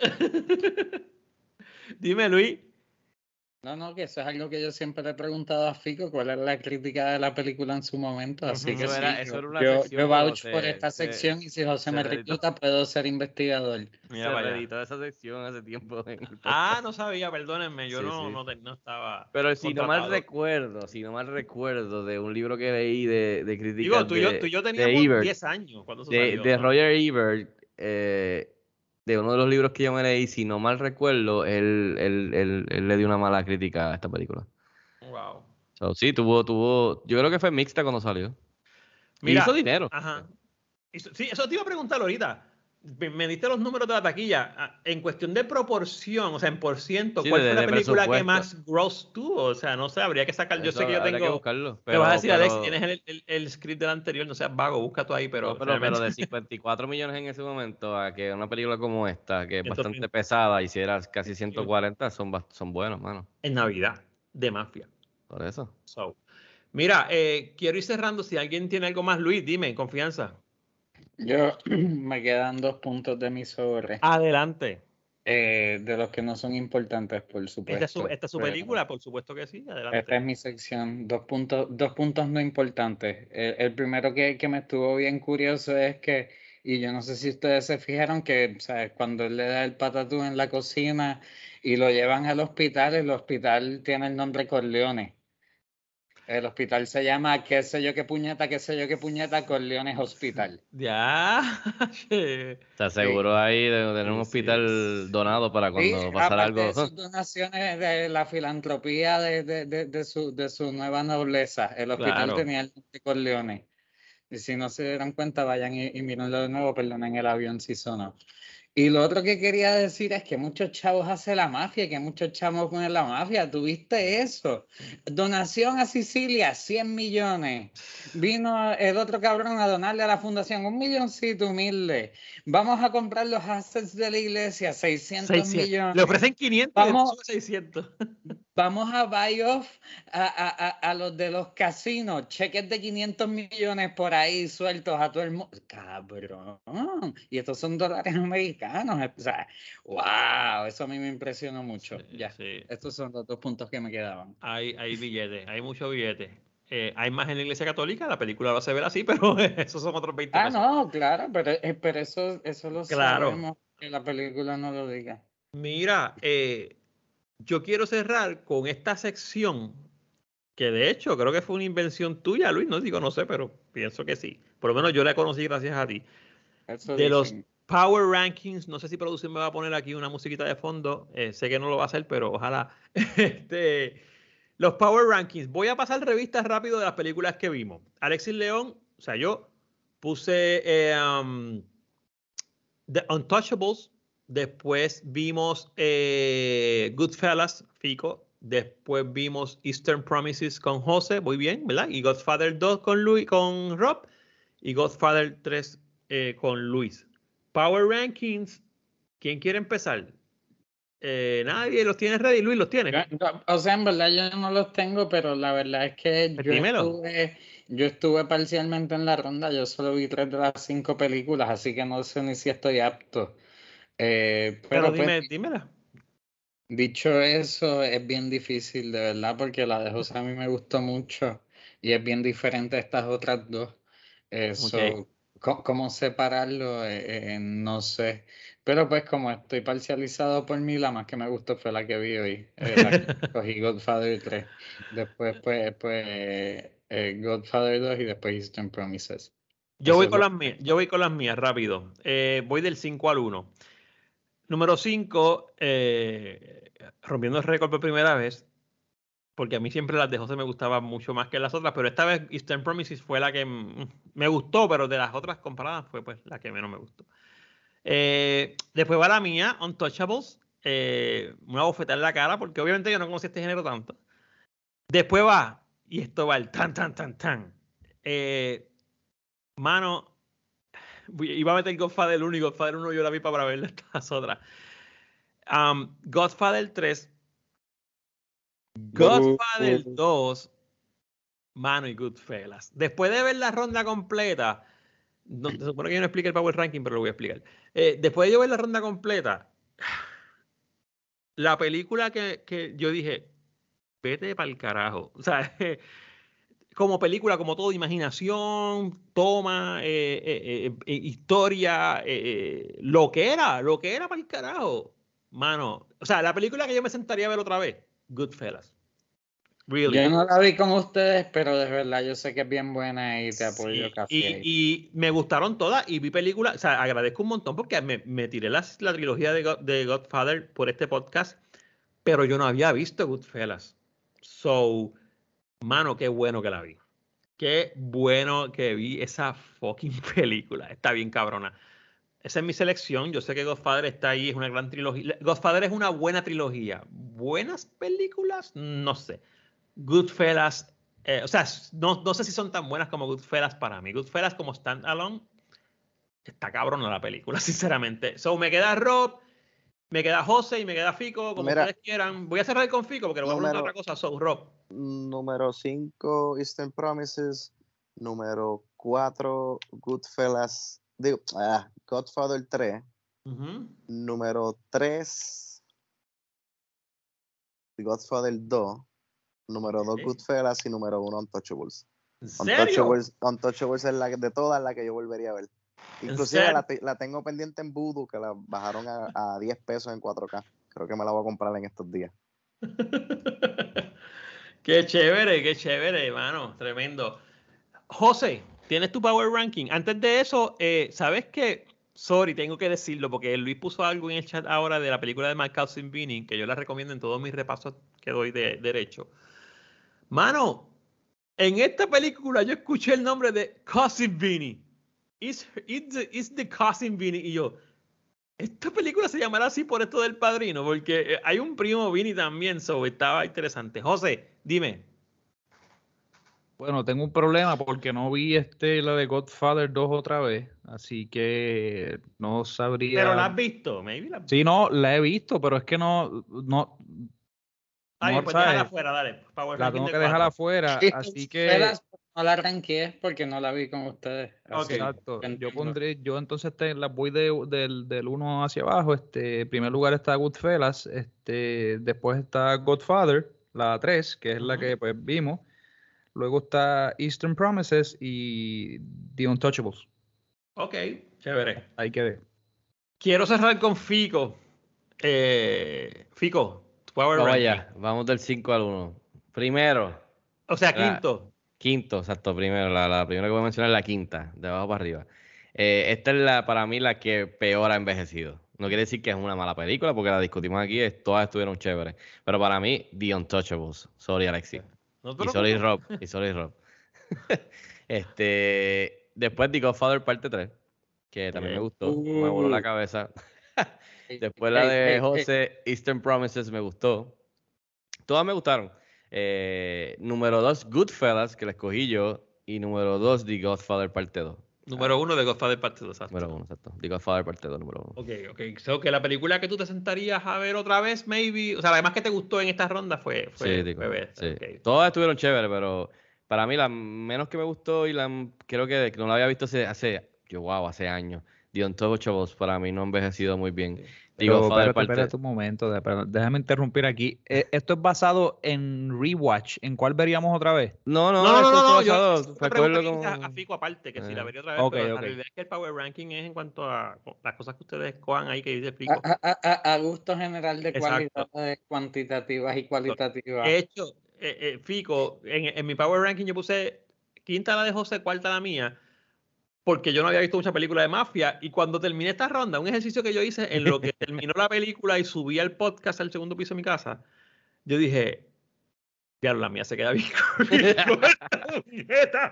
Dime, Luis. No, no, que eso es algo que yo siempre le he preguntado a Fico, cuál es la crítica de la película en su momento. Así que Eso sí, era- eso yo, era una yo, sección yo vouch se- por esta se- sección y si José se me recluta puedo ser investigador. Mira Se reeditó esa sección hace tiempo. Ah, no sabía, perdónenme, yo Sí, no, sí. No, te- no estaba. Pero si no mal recuerdo, si no mal recuerdo de un libro que leí de, de crítica Digo, tú y yo, de, tú y yo de teníamos Ebert, 10 años cuando eso de, salió, de. Roger Ebert, eh, de uno de los libros que yo me leí, si no mal recuerdo, él, él, él- él le dio una mala crítica a esta película. Wow. So, sí, tuvo, tuvo, yo creo que fue mixta cuando salió. Y Mira, hizo dinero. Ajá. Sí, eso te iba a preguntar ahorita. Me, diste los números de la taquilla. Ah, En cuestión de proporción, o sea, en por ciento, Sí, ¿cuál de- fue la de película que más gross tuvo? O sea, no sé, habría que sacar. Yo Eso sé que yo habría que tengo. buscarlo, te pero- vas a decir, Alex, pero- tienes el, el- el script del anterior, no seas vago, busca tú ahí, pero. No, pero, pero de 54 millones en ese momento a que una película como esta, que es 130. bastante pesada, hiciera casi 140, son, son buenos, mano. En Navidad, de mafia. Por eso. So, Mira, eh, quiero ir cerrando. Si alguien tiene algo más, Luis, dime, en confianza. Yo me quedan dos puntos de mi sobre. Adelante. eh, de los que no son importantes, por supuesto. Esta es su, esta es su pero- película, por supuesto que sí. Adelante. Esta es mi sección. Dos puntos, dos puntos no importantes. El, el primero que, que me estuvo bien curioso es que, y yo no sé si ustedes se fijaron que, ¿sabes? Cuando él le da el patatú en la cocina y lo llevan al hospital, el hospital tiene el nombre Corleone. El hospital se llama, qué sé yo qué puñeta, qué sé yo qué puñeta, Corleones Hospital. Ya. Te aseguro ahí de tener un hospital donado para cuando Sí, pasara algo. de sus donaciones de la filantropía de, de, de, de su, de su nueva nobleza. El hospital Claro. tenía el nombre Corleone. Y si no se dieron cuenta, vayan y, y mírenlo de nuevo, perdonen el avión si sonó. Y lo otro que quería decir es que muchos chavos hacen la mafia, que muchos chavos ponen la mafia. ¿Tuviste eso? Donación a Sicilia, 100 millones. Vino el otro cabrón a donarle a la fundación un milloncito humilde. Vamos a comprar los assets de la iglesia, 600 600. millones. Le ofrecen 500 y Vamos- después sube 600. Vamos a buy off a, a- a- a los de los casinos, cheques de 500 millones por ahí sueltos a todo el mundo. Cabrón. Y estos son dólares americanos. O sea, wow, eso a mí me impresionó mucho. ya, estos son los dos puntos que me quedaban. Hay, hay billetes, hay muchos billetes. Eh, hay más en la iglesia católica, la película lo hace ver así, pero esos son otros 20 Ah, pesos. no, claro, pero, eh, pero eso, eso lo Claro. sabemos, que la película no lo diga. Mira, eh, yo quiero cerrar con esta sección que de hecho creo que fue una invención tuya, Luis. No digo, no sé, pero pienso que sí. Por lo menos yo la conocí gracias a ti. Eso De los, dicen. Power Rankings, no sé si producción me va a poner aquí una musiquita de fondo, eh, sé que no lo va a hacer, pero ojalá. Este, los Power Rankings, voy a pasar revistas rápido de las películas que vimos. Alexis León, o sea, yo puse eh, um, The Untouchables, después vimos eh, Goodfellas, Fico, después vimos Eastern Promises con José, muy bien, ¿verdad? Y Godfather 2 con, Luis, con Rob y Godfather 3 eh, con Luis. Power Rankings, ¿quién quiere empezar? Eh, nadie los tiene ready, Luis los tiene. O sea, en verdad yo no los tengo, pero la verdad es que yo estuve, yo estuve, parcialmente en la ronda, yo solo vi tres de las cinco películas, así que no sé ni si estoy apto. Eh, pero, dime, pues, dímela. Dicho eso, es bien difícil, de verdad, porque la de José a mí me gustó mucho y es bien diferente a estas otras dos. Eso, ¿Cómo separarlo? Eh, eh, no sé. Pero pues como estoy parcializado por mí, la más que me gustó fue la que vi hoy. Eh, la que cogí Godfather 3. Después pues, pues Godfather 2 y después Eastern Promises. Yo voy, con las mías, yo voy con las mías, rápido. voy del 5 al 1. Número 5, rompiendo el récord por primera vez, porque a mí siempre las de José me gustaban mucho más que las otras, pero esta vez Eastern Promises fue la que me gustó, pero de las otras comparadas fue pues la que menos me gustó. Eh, después va la mía, Untouchables, eh, una bofetada en la cara, porque obviamente yo no conocía este género tanto. Después va, y esto va el tan, tan, tan, tan. Eh, mano, iba a meter Godfather 1 y Godfather 1 yo la vi para ver estas otras. Um, Godfather 3 Godfather 2, mano y Goodfellas. Después de ver la ronda completa, no, se supone que yo no explique el Power Ranking, pero lo voy a explicar. Eh, después de yo ver la ronda completa, la película que, que yo dije, vete para el carajo. O sea, como película, como todo, imaginación, toma, eh, eh, historia, lo que era, lo que era para el carajo. Mano, o sea, la película que yo me sentaría a ver otra vez Goodfellas. Really. Yo no la vi con ustedes, pero de verdad yo sé que es bien buena y te apoyo. Y, y, me gustaron todas y vi películas, o sea, agradezco un montón porque me, me tiré la, la trilogía de, de, Godfather por este podcast, pero yo no había visto Goodfellas. So, mano, qué bueno que la vi. Qué bueno que vi esa fucking película. Está bien cabrona. Esa es mi selección. Yo sé que Godfather está ahí, es una gran trilogía. Godfather es una buena trilogía. ¿Buenas películas? No sé. Goodfellas, eh, o sea, no, no, sé si son tan buenas como Goodfellas para mí. Goodfellas como standalone, está cabrona la película, sinceramente. So, me queda Rob, me queda José y me queda Fico, como ustedes quieran. Voy a cerrar con Fico porque le voy a preguntar otra cosa. So, Rob. Número 5, Eastern Promises. Número 4, Goodfellas digo, ah, Godfather 3. Número 3, Godfather 2. Número 2, Goodfellas. Y número 1, Untouchables. Untouchables, Untouchables es la de todas la que yo volvería a ver. Inclusive la, la, tengo pendiente en Voodoo, que la bajaron a, a 10 pesos en 4K. Creo que me la voy a comprar en estos días. qué chévere, qué chévere, hermano. Tremendo. José, tienes tu Power Ranking. Antes de eso, eh, ¿sabes qué? Sorry, tengo que decirlo porque Luis puso algo en el chat ahora de la película de Cousin Vinny, que yo la recomiendo en todos mis repasos que doy de derecho. Mano, en esta película yo escuché el nombre de Cousin Vinny. It's, it's, the, Cousin Vinny. Y yo, esta película se llamará así por esto del padrino, porque eh, hay un primo Vinny también, so estaba interesante. José, dime, bueno, tengo un problema porque no vi este la de Godfather 2 otra vez, así que no sabría. Pero la has visto, maybe Sí, no, la he visto, pero es que no, no. Ay, pues déjala afuera, dale. la tengo que dejar afuera, así que. No la arranqué porque no la vi con ustedes. Exacto. Yo pondré, yo entonces te, las voy de, del, del 1 hacia abajo. Este, en primer lugar está Goodfellas, este, después está Godfather, la 3, que es la que pues vimos. Luego está Eastern Promises y The Untouchables. Ok, chévere. Ahí quedé. Quiero cerrar con Fico. Eh, Fico, Power Vamos allá, vamos del 5 al 1. Primero. O sea, quinto. quinto, exacto, primero. La, la, primera que voy a mencionar es la quinta, de abajo para arriba. Eh, esta es la, para mí la que peor ha envejecido. No quiere decir que es una mala película, porque la discutimos aquí, es- todas estuvieron chéveres. Pero para mí, The Untouchables. Sorry, Alexi. No te y Rob. Y sorry, Rob. este, después The Godfather parte 3, que también me gustó. Me voló la Uh. cabeza. Después la de. José, Eastern Promises, me gustó. Todas me gustaron. Eh, número 2, Goodfellas, que la escogí yo. Y número 2, The Godfather parte 2. Número uno de Godfather Parte 2, exacto. Número 1, exacto. The Godfather parte 2, número 1. Ok, ok. So que la película que tú te sentarías a ver otra vez, maybe. O sea, además que te gustó en esta ronda fue. fue Sí, digo, sí. Ok. Todas estuvieron chéveres, pero para mí la menos que me gustó y la creo que, que no la había visto hace, hace yo wow, hace años. The Untouchables para mí no ha envejecido muy bien. The Pero espérate, parte- espérate un momento, déjame interrumpir aquí. Eh, ¿Esto es basado en Rewatch? ¿En cuál veríamos otra vez? No, no, No, no, no, no, yo a- Fico aparte, que si la Eh. vería otra vez, Ok, pero la realidad es que el Power Ranking es en cuanto a las cosas que ustedes cojan ahí que dice Ah, Fico. A, a- a- a gusto general de Exacto. cualidades cuantitativas y cualitativas. De hecho, eh, eh, Fico, en, en mi Power Ranking yo puse quinta la de José, cuarta la mía, porque yo no había visto mucha película de mafia. Y cuando terminé esta ronda, un ejercicio que yo hice en lo que terminó la película y subí al podcast al segundo piso de mi casa, yo dije, diablo, la mía se queda bien corta.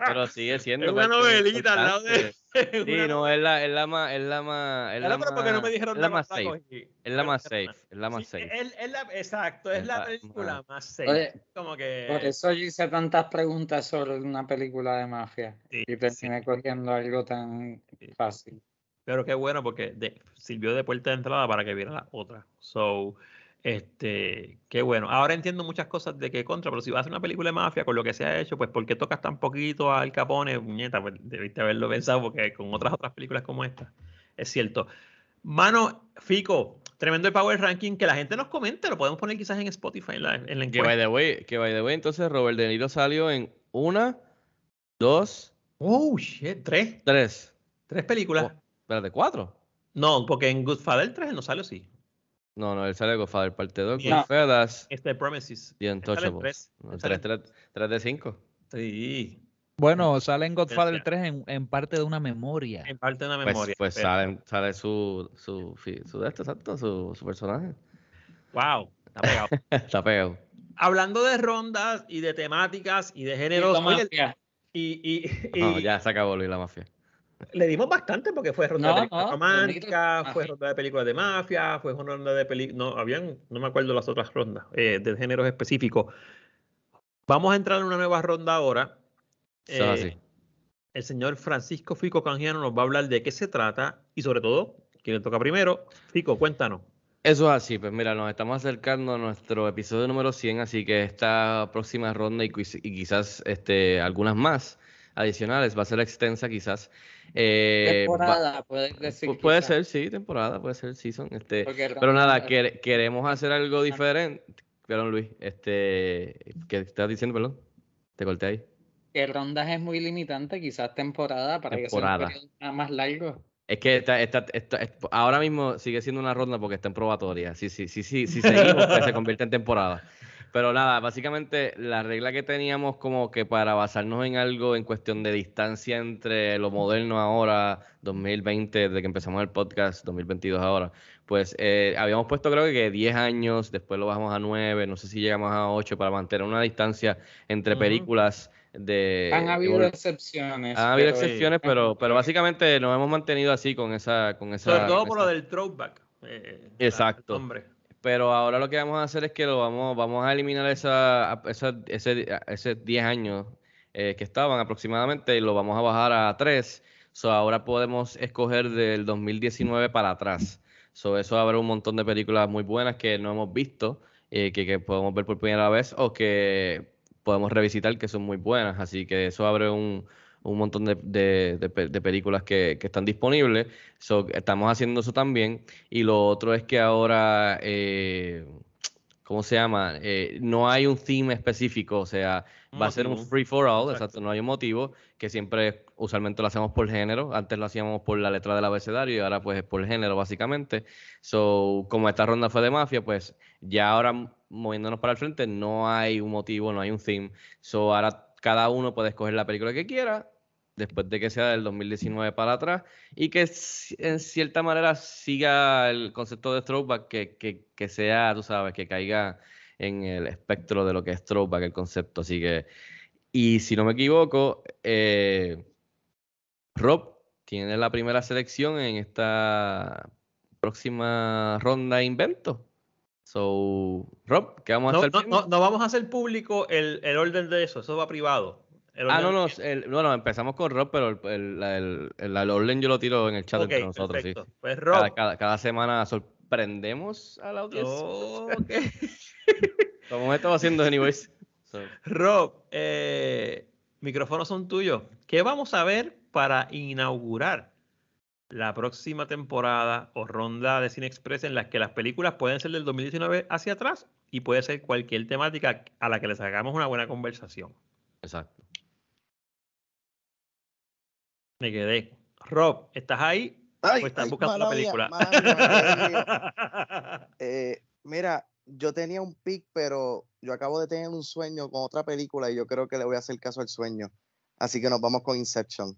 Pero sigue siendo Es una novelita al lado de. Sí, no, es la, es la más, es la más, es Claro, la pero porque no me más- dijeron es la nada más safe. Es la más safe, es la más safe. es- la- exacto, es Es la la- película más safe. Oye, Como que. Por eso yo hice tantas preguntas sobre una película de mafia Sí, y terminé cogiendo algo tan fácil. Pero qué bueno porque de- sirvió de puerta de entrada para que viera la otra. So, este, qué bueno. Ahora entiendo muchas cosas de qué contra, pero si vas a hacer una película de mafia con lo que se ha hecho, pues ¿por qué tocas tan poquito al Capone? Muñeta, pues debiste haberlo pensado porque con otras otras películas como esta. Es cierto. Mano, Fico, tremendo el Power Ranking, que la gente nos comente, lo podemos poner quizás en Spotify en la, en la Que by encuesta. the way, que by the way, entonces Robert De Niro salió en una, dos, Oh, shit, tres. tres. Tres películas. Oh, espérate, cuatro. No, porque en Goodfather 3 no sale así. No, no, él sale de Godfather parte 2, No. Goodfellas Este Promises. y Él sale en Untouchables. tres. No, Él tres, sale tres, tres de cinco. Sí, Bueno, sale en Godfather Gracias. 3 en, en parte de una memoria. en parte de una Pues, memoria. pues pero- sale, sale su, su, fi- su de esto, exacto, su, su personaje. Wow, está pegado. Está pegado. Hablando de rondas y de temáticas y de géneros, oye, mafia. y, y- y No, ya se acabó Luis la mafia. Le dimos bastante porque fue ronda No, de películas no, románticas, bonito. fue ronda de películas de mafia, fue ronda de películas, no, habían, no me acuerdo las otras rondas, eh, de géneros específicos. Vamos a entrar en una nueva ronda ahora. Eh, así. el señor Francisco Fico Canjiano nos va a hablar de qué se trata y sobre todo, quién le toca primero. Fico, cuéntanos. Eso es así, pues mira, nos estamos acercando a nuestro episodio número 100, así que esta próxima ronda y quizás este, algunas más adicionales, va a ser extensa quizás. Eh, va- Temporada, puedes decir. pu- puede quizás, ser, sí, temporada, puede ser season. Este, porque pero nada, queremos hacer algo diferente. Perdón, Luis, este, ¿qué estás diciendo, perdón? Te corté ahí. que rondas es muy limitante, quizás temporada para que sea un periodo más largo. Es que esta, esta, esta- es- ahora mismo sigue siendo una ronda porque está en probatoria. Sí, sí, sí, sí, si seguimos, pues se convierte en temporada. Pero nada, básicamente la regla que teníamos como que para basarnos en algo en cuestión de distancia entre lo moderno ahora, 2020, desde que empezamos el podcast, 2022 ahora, pues eh, habíamos puesto creo que 10 años, después lo bajamos a 9, no sé si llegamos a 8 para mantener una distancia entre películas de... Han habido excepciones. han habido pero- excepciones, pero, pero básicamente nos hemos mantenido así con esa... Con esa Sobre todo por esa- lo del throwback. eh, Exacto. el nombre. Pero ahora lo que vamos a hacer es que lo vamos, vamos a eliminar esa, esa- ese, ese 10 años eh, que estaban aproximadamente y lo vamos a bajar a 3. So, ahora podemos escoger del 2019 para atrás. So, eso abre un montón de películas muy buenas que no hemos visto, eh, que, que podemos ver por primera vez o que podemos revisitar que son muy buenas. Así que eso abre un, un montón de, de- de pe- de películas que, que están disponibles. So, estamos haciendo eso también. Y lo otro es que ahora, eh, ¿cómo se llama? Eh, no hay un theme específico, o sea, Un va a ser un free for all, Exacto. exacto, no hay un motivo, que siempre usualmente lo hacemos por género, antes lo hacíamos por la letra del abecedario y ahora pues es por género básicamente. So, como esta ronda fue de mafia, pues ya ahora moviéndonos para el frente no hay un motivo, no hay un theme. So, ahora cada uno puede escoger la película que quiera después de que sea del 2019 para atrás y que en cierta manera siga el concepto de throwback, que, que, que sea, tú sabes, que caiga en el espectro de lo que es throwback el concepto. Así que, y si no me equivoco, eh, Rob tiene la primera selección en esta próxima ronda de invento. So, Rob, ¿qué vamos a no, hacer? No, no, vamos a hacer público el, el orden de eso, eso va privado. Ah, no, no, el, no, empezamos con Rob, pero el, el, el, orden yo lo tiro en el chat entre nosotros. Sí. Pues Rob. Cada, cada, semana sorprendemos a la audiencia. Oh, okay. Como estamos haciendo, anyways. So. Rob, eh, micrófonos son tuyos. ¿Qué vamos a ver para inaugurar la próxima temporada o ronda de Cine Express en las que las películas pueden ser del 2019 hacia atrás y puede ser cualquier temática a la que les hagamos una buena conversación. Exacto. Me quedé. Rob, ¿estás ahí? Ay, ¿O estás ay, buscando la película? mía, mía. Eh, mira, yo tenía un pick, pero yo acabo de tener un sueño con otra película y yo creo que le voy a hacer caso al sueño. Así que nos vamos con Inception.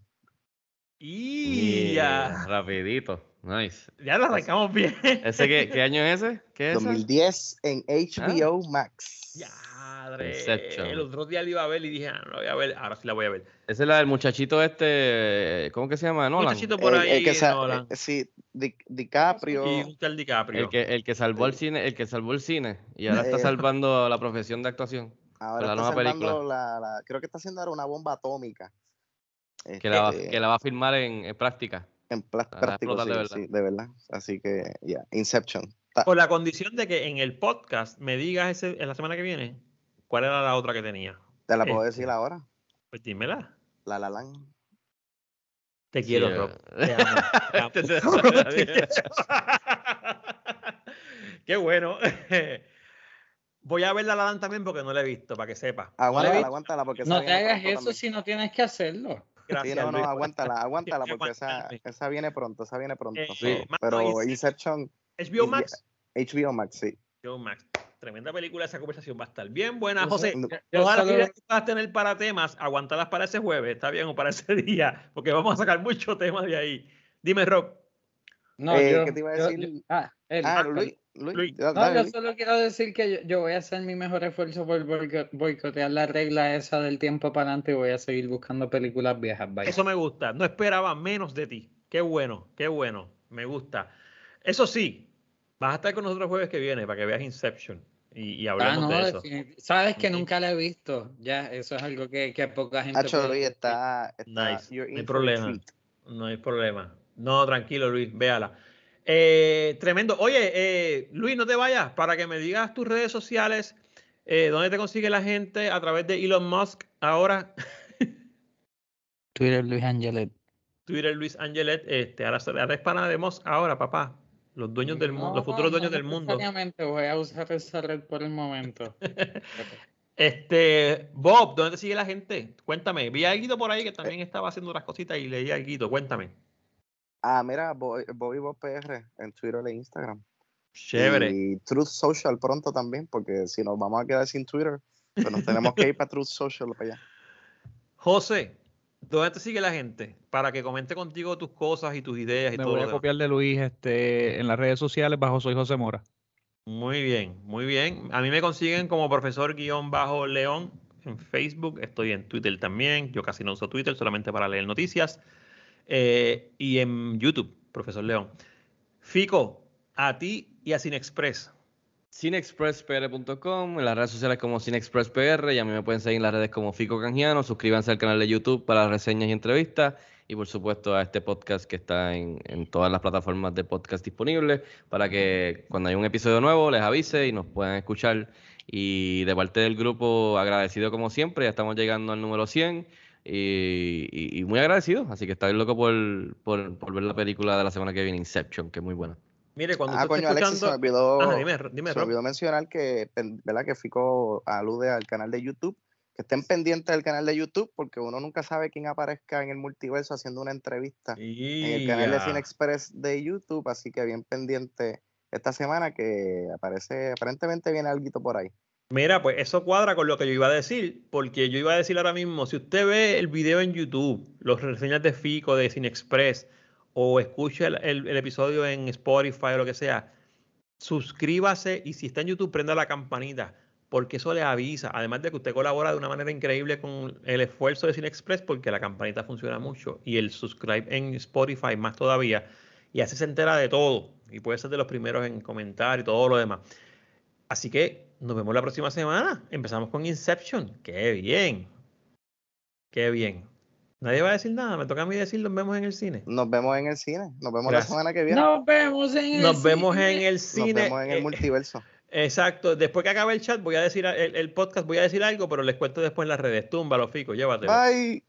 Y ya. Rapidito. Nice. Ya lo arrancamos bien. ¿Ese qué, qué año es ese? ¿Qué es ese? 2010 en HBO Max. Ya, madre. Inception. El otro día la iba a ver y dije, ah, no la voy a ver, ahora sí la voy a ver. Esa es la del muchachito este, ¿cómo que se llama? Nolan. Muchachito por El- ahí, el que sa- Nolan. eh, sí, Di- DiCaprio. Y tal DiCaprio. El que, el que salvó el cine, el que salvó el cine y ahora está Eh, salvando la profesión de actuación. Ahora la está nueva película. la, la- creo que está haciendo ahora una bomba atómica. Que la, va, Este, que la va a filmar en, en práctica. en plas- la va a práctico, explotar sí, de verdad. sí, de verdad. Así que, ya, Inception. Con la condición de que en el podcast me digas ese, en la semana que viene cuál era la otra que tenía. Te la puedo Este. decir ahora. Pues dímela. La La Land. Te Sí, quiero, eh. Rob. Te amo. Te amo. Te- te- Te quiero. Qué bueno. Voy a ver la La Land también porque no la he visto, para que sepa. No Aguántala, visto. aguántala porque No te hagas eso también. si no tienes que hacerlo. Gracias, Sí, no, no, Luis, aguántala, aguántala porque esa, esa viene pronto, esa viene pronto. Eh, so, mano, pero Inception, HBO Max. HBO Max, sí. HBO Max. Tremenda película, esa conversación va a estar bien buena. José, todas las solo- ideas que vas a tener para temas, aguantalas para ese jueves, está bien, o para ese día, porque vamos a sacar muchos temas de ahí. Dime, Rob. No, Eh, yo, ¿qué te iba a decir? yo- ah, él. Ah, Ah, Luis, Luis, Luis. da- No, dale, yo Luis. solo quiero decir que yo, yo voy a hacer mi mejor esfuerzo por boico- boicotear la regla esa del tiempo para adelante y voy a seguir buscando películas viejas. Bye. Eso me gusta. No esperaba menos de ti. Qué bueno, qué bueno. Me gusta. Eso sí, vas a estar con nosotros el jueves que viene para que veas Inception y, y Ah, hablemos no, de eso. Sabes que Sí. nunca la he visto. Ya, eso es algo que, que poca gente. Hacho, puede Luis decir. está, está Nice. you're No hay problema. treat. No hay problema. No, tranquilo, Luis, véala. Eh, tremendo. Oye, eh, Luis, no te vayas para que me digas tus redes sociales, eh, dónde te consigue la gente a través de Elon Musk ahora. Twitter Luis Angelet. Twitter Luis Angelet, este, ahora, ahora es pana de Musk ahora, papá. Los dueños del mundo, los futuros dueños del mundo. voy a usar esa red por el momento. Este, Bob, ¿dónde te sigue la gente? Cuéntame. Vi a Guido por ahí que también estaba haciendo unas cositas y leí a Guido. Cuéntame. Ah, mira, Bobby Bob PR en Twitter e Instagram. Chévere. Y Truth Social pronto también, porque si nos vamos a quedar sin Twitter, pues nos tenemos que ir para Truth Social para allá. José, ¿dónde te sigue la gente? Para que comente contigo tus cosas y tus ideas y Me todo voy a demás. copiar de Luis este, en las redes sociales bajo Soy José Mora. Muy bien, muy bien. A mí me consiguen como profesor guion bajo León en Facebook. Estoy en Twitter también. Yo casi no uso Twitter, solamente para leer noticias. Eh, y en YouTube, profesor León. Fico, a ti y a Cinexpress. cinexpresspr.com, en las redes sociales como cinexpresspr y a mí me pueden seguir en las redes como Fico Canjiano, suscríbanse al canal de YouTube para reseñas y entrevistas y por supuesto a este podcast que está en, todas las plataformas de podcast disponibles para que cuando hay un episodio nuevo les avise y nos puedan escuchar. Y de parte del grupo agradecido como siempre, ya estamos llegando al número 100 y, y- y muy agradecido, así que estoy loco por, por, por ver la película de la semana que viene, Inception, que es muy buena. Mire, cuando Ah, coño, se me olvidó, Ajá, dime, dime, se me olvidó mencionar que, ¿verdad? Que Fico alude al canal de YouTube. Que estén pendientes del canal de YouTube, porque uno nunca sabe quién aparezca en el multiverso haciendo una entrevista en el canal de. Cine Express de YouTube. Así que bien pendiente esta semana que aparece, aparentemente viene algo por ahí. Mira, pues eso cuadra con lo que yo iba a decir, porque yo iba a decir ahora mismo, si usted ve el video en YouTube, los reseñas de Fico, de Cine Express, o escucha el, episodio en Spotify o lo que sea, suscríbase y si está en YouTube, prenda la campanita, porque eso le avisa, además de que usted colabora de una manera increíble con el esfuerzo de Cine Express, porque la campanita funciona mucho, y el subscribe en Spotify más todavía, y así se entera de todo, y puede ser de los primeros en comentar y todo lo demás. Así que nos vemos la próxima semana. Empezamos con Inception. ¡Qué bien! ¡Qué bien! Nadie va a decir nada. Me toca a mí decir nos vemos en el cine. Nos vemos en el cine. Nos vemos Gracias. la semana que viene. Nos vemos en el Nos vemos cine. en el cine. Nos vemos en el Eh, multiverso. Exacto. Después que acabe el chat, voy a decir el, el podcast, voy a decir algo, pero les cuento después en las redes. Túmbalo, Fico, llévatelo. Bye.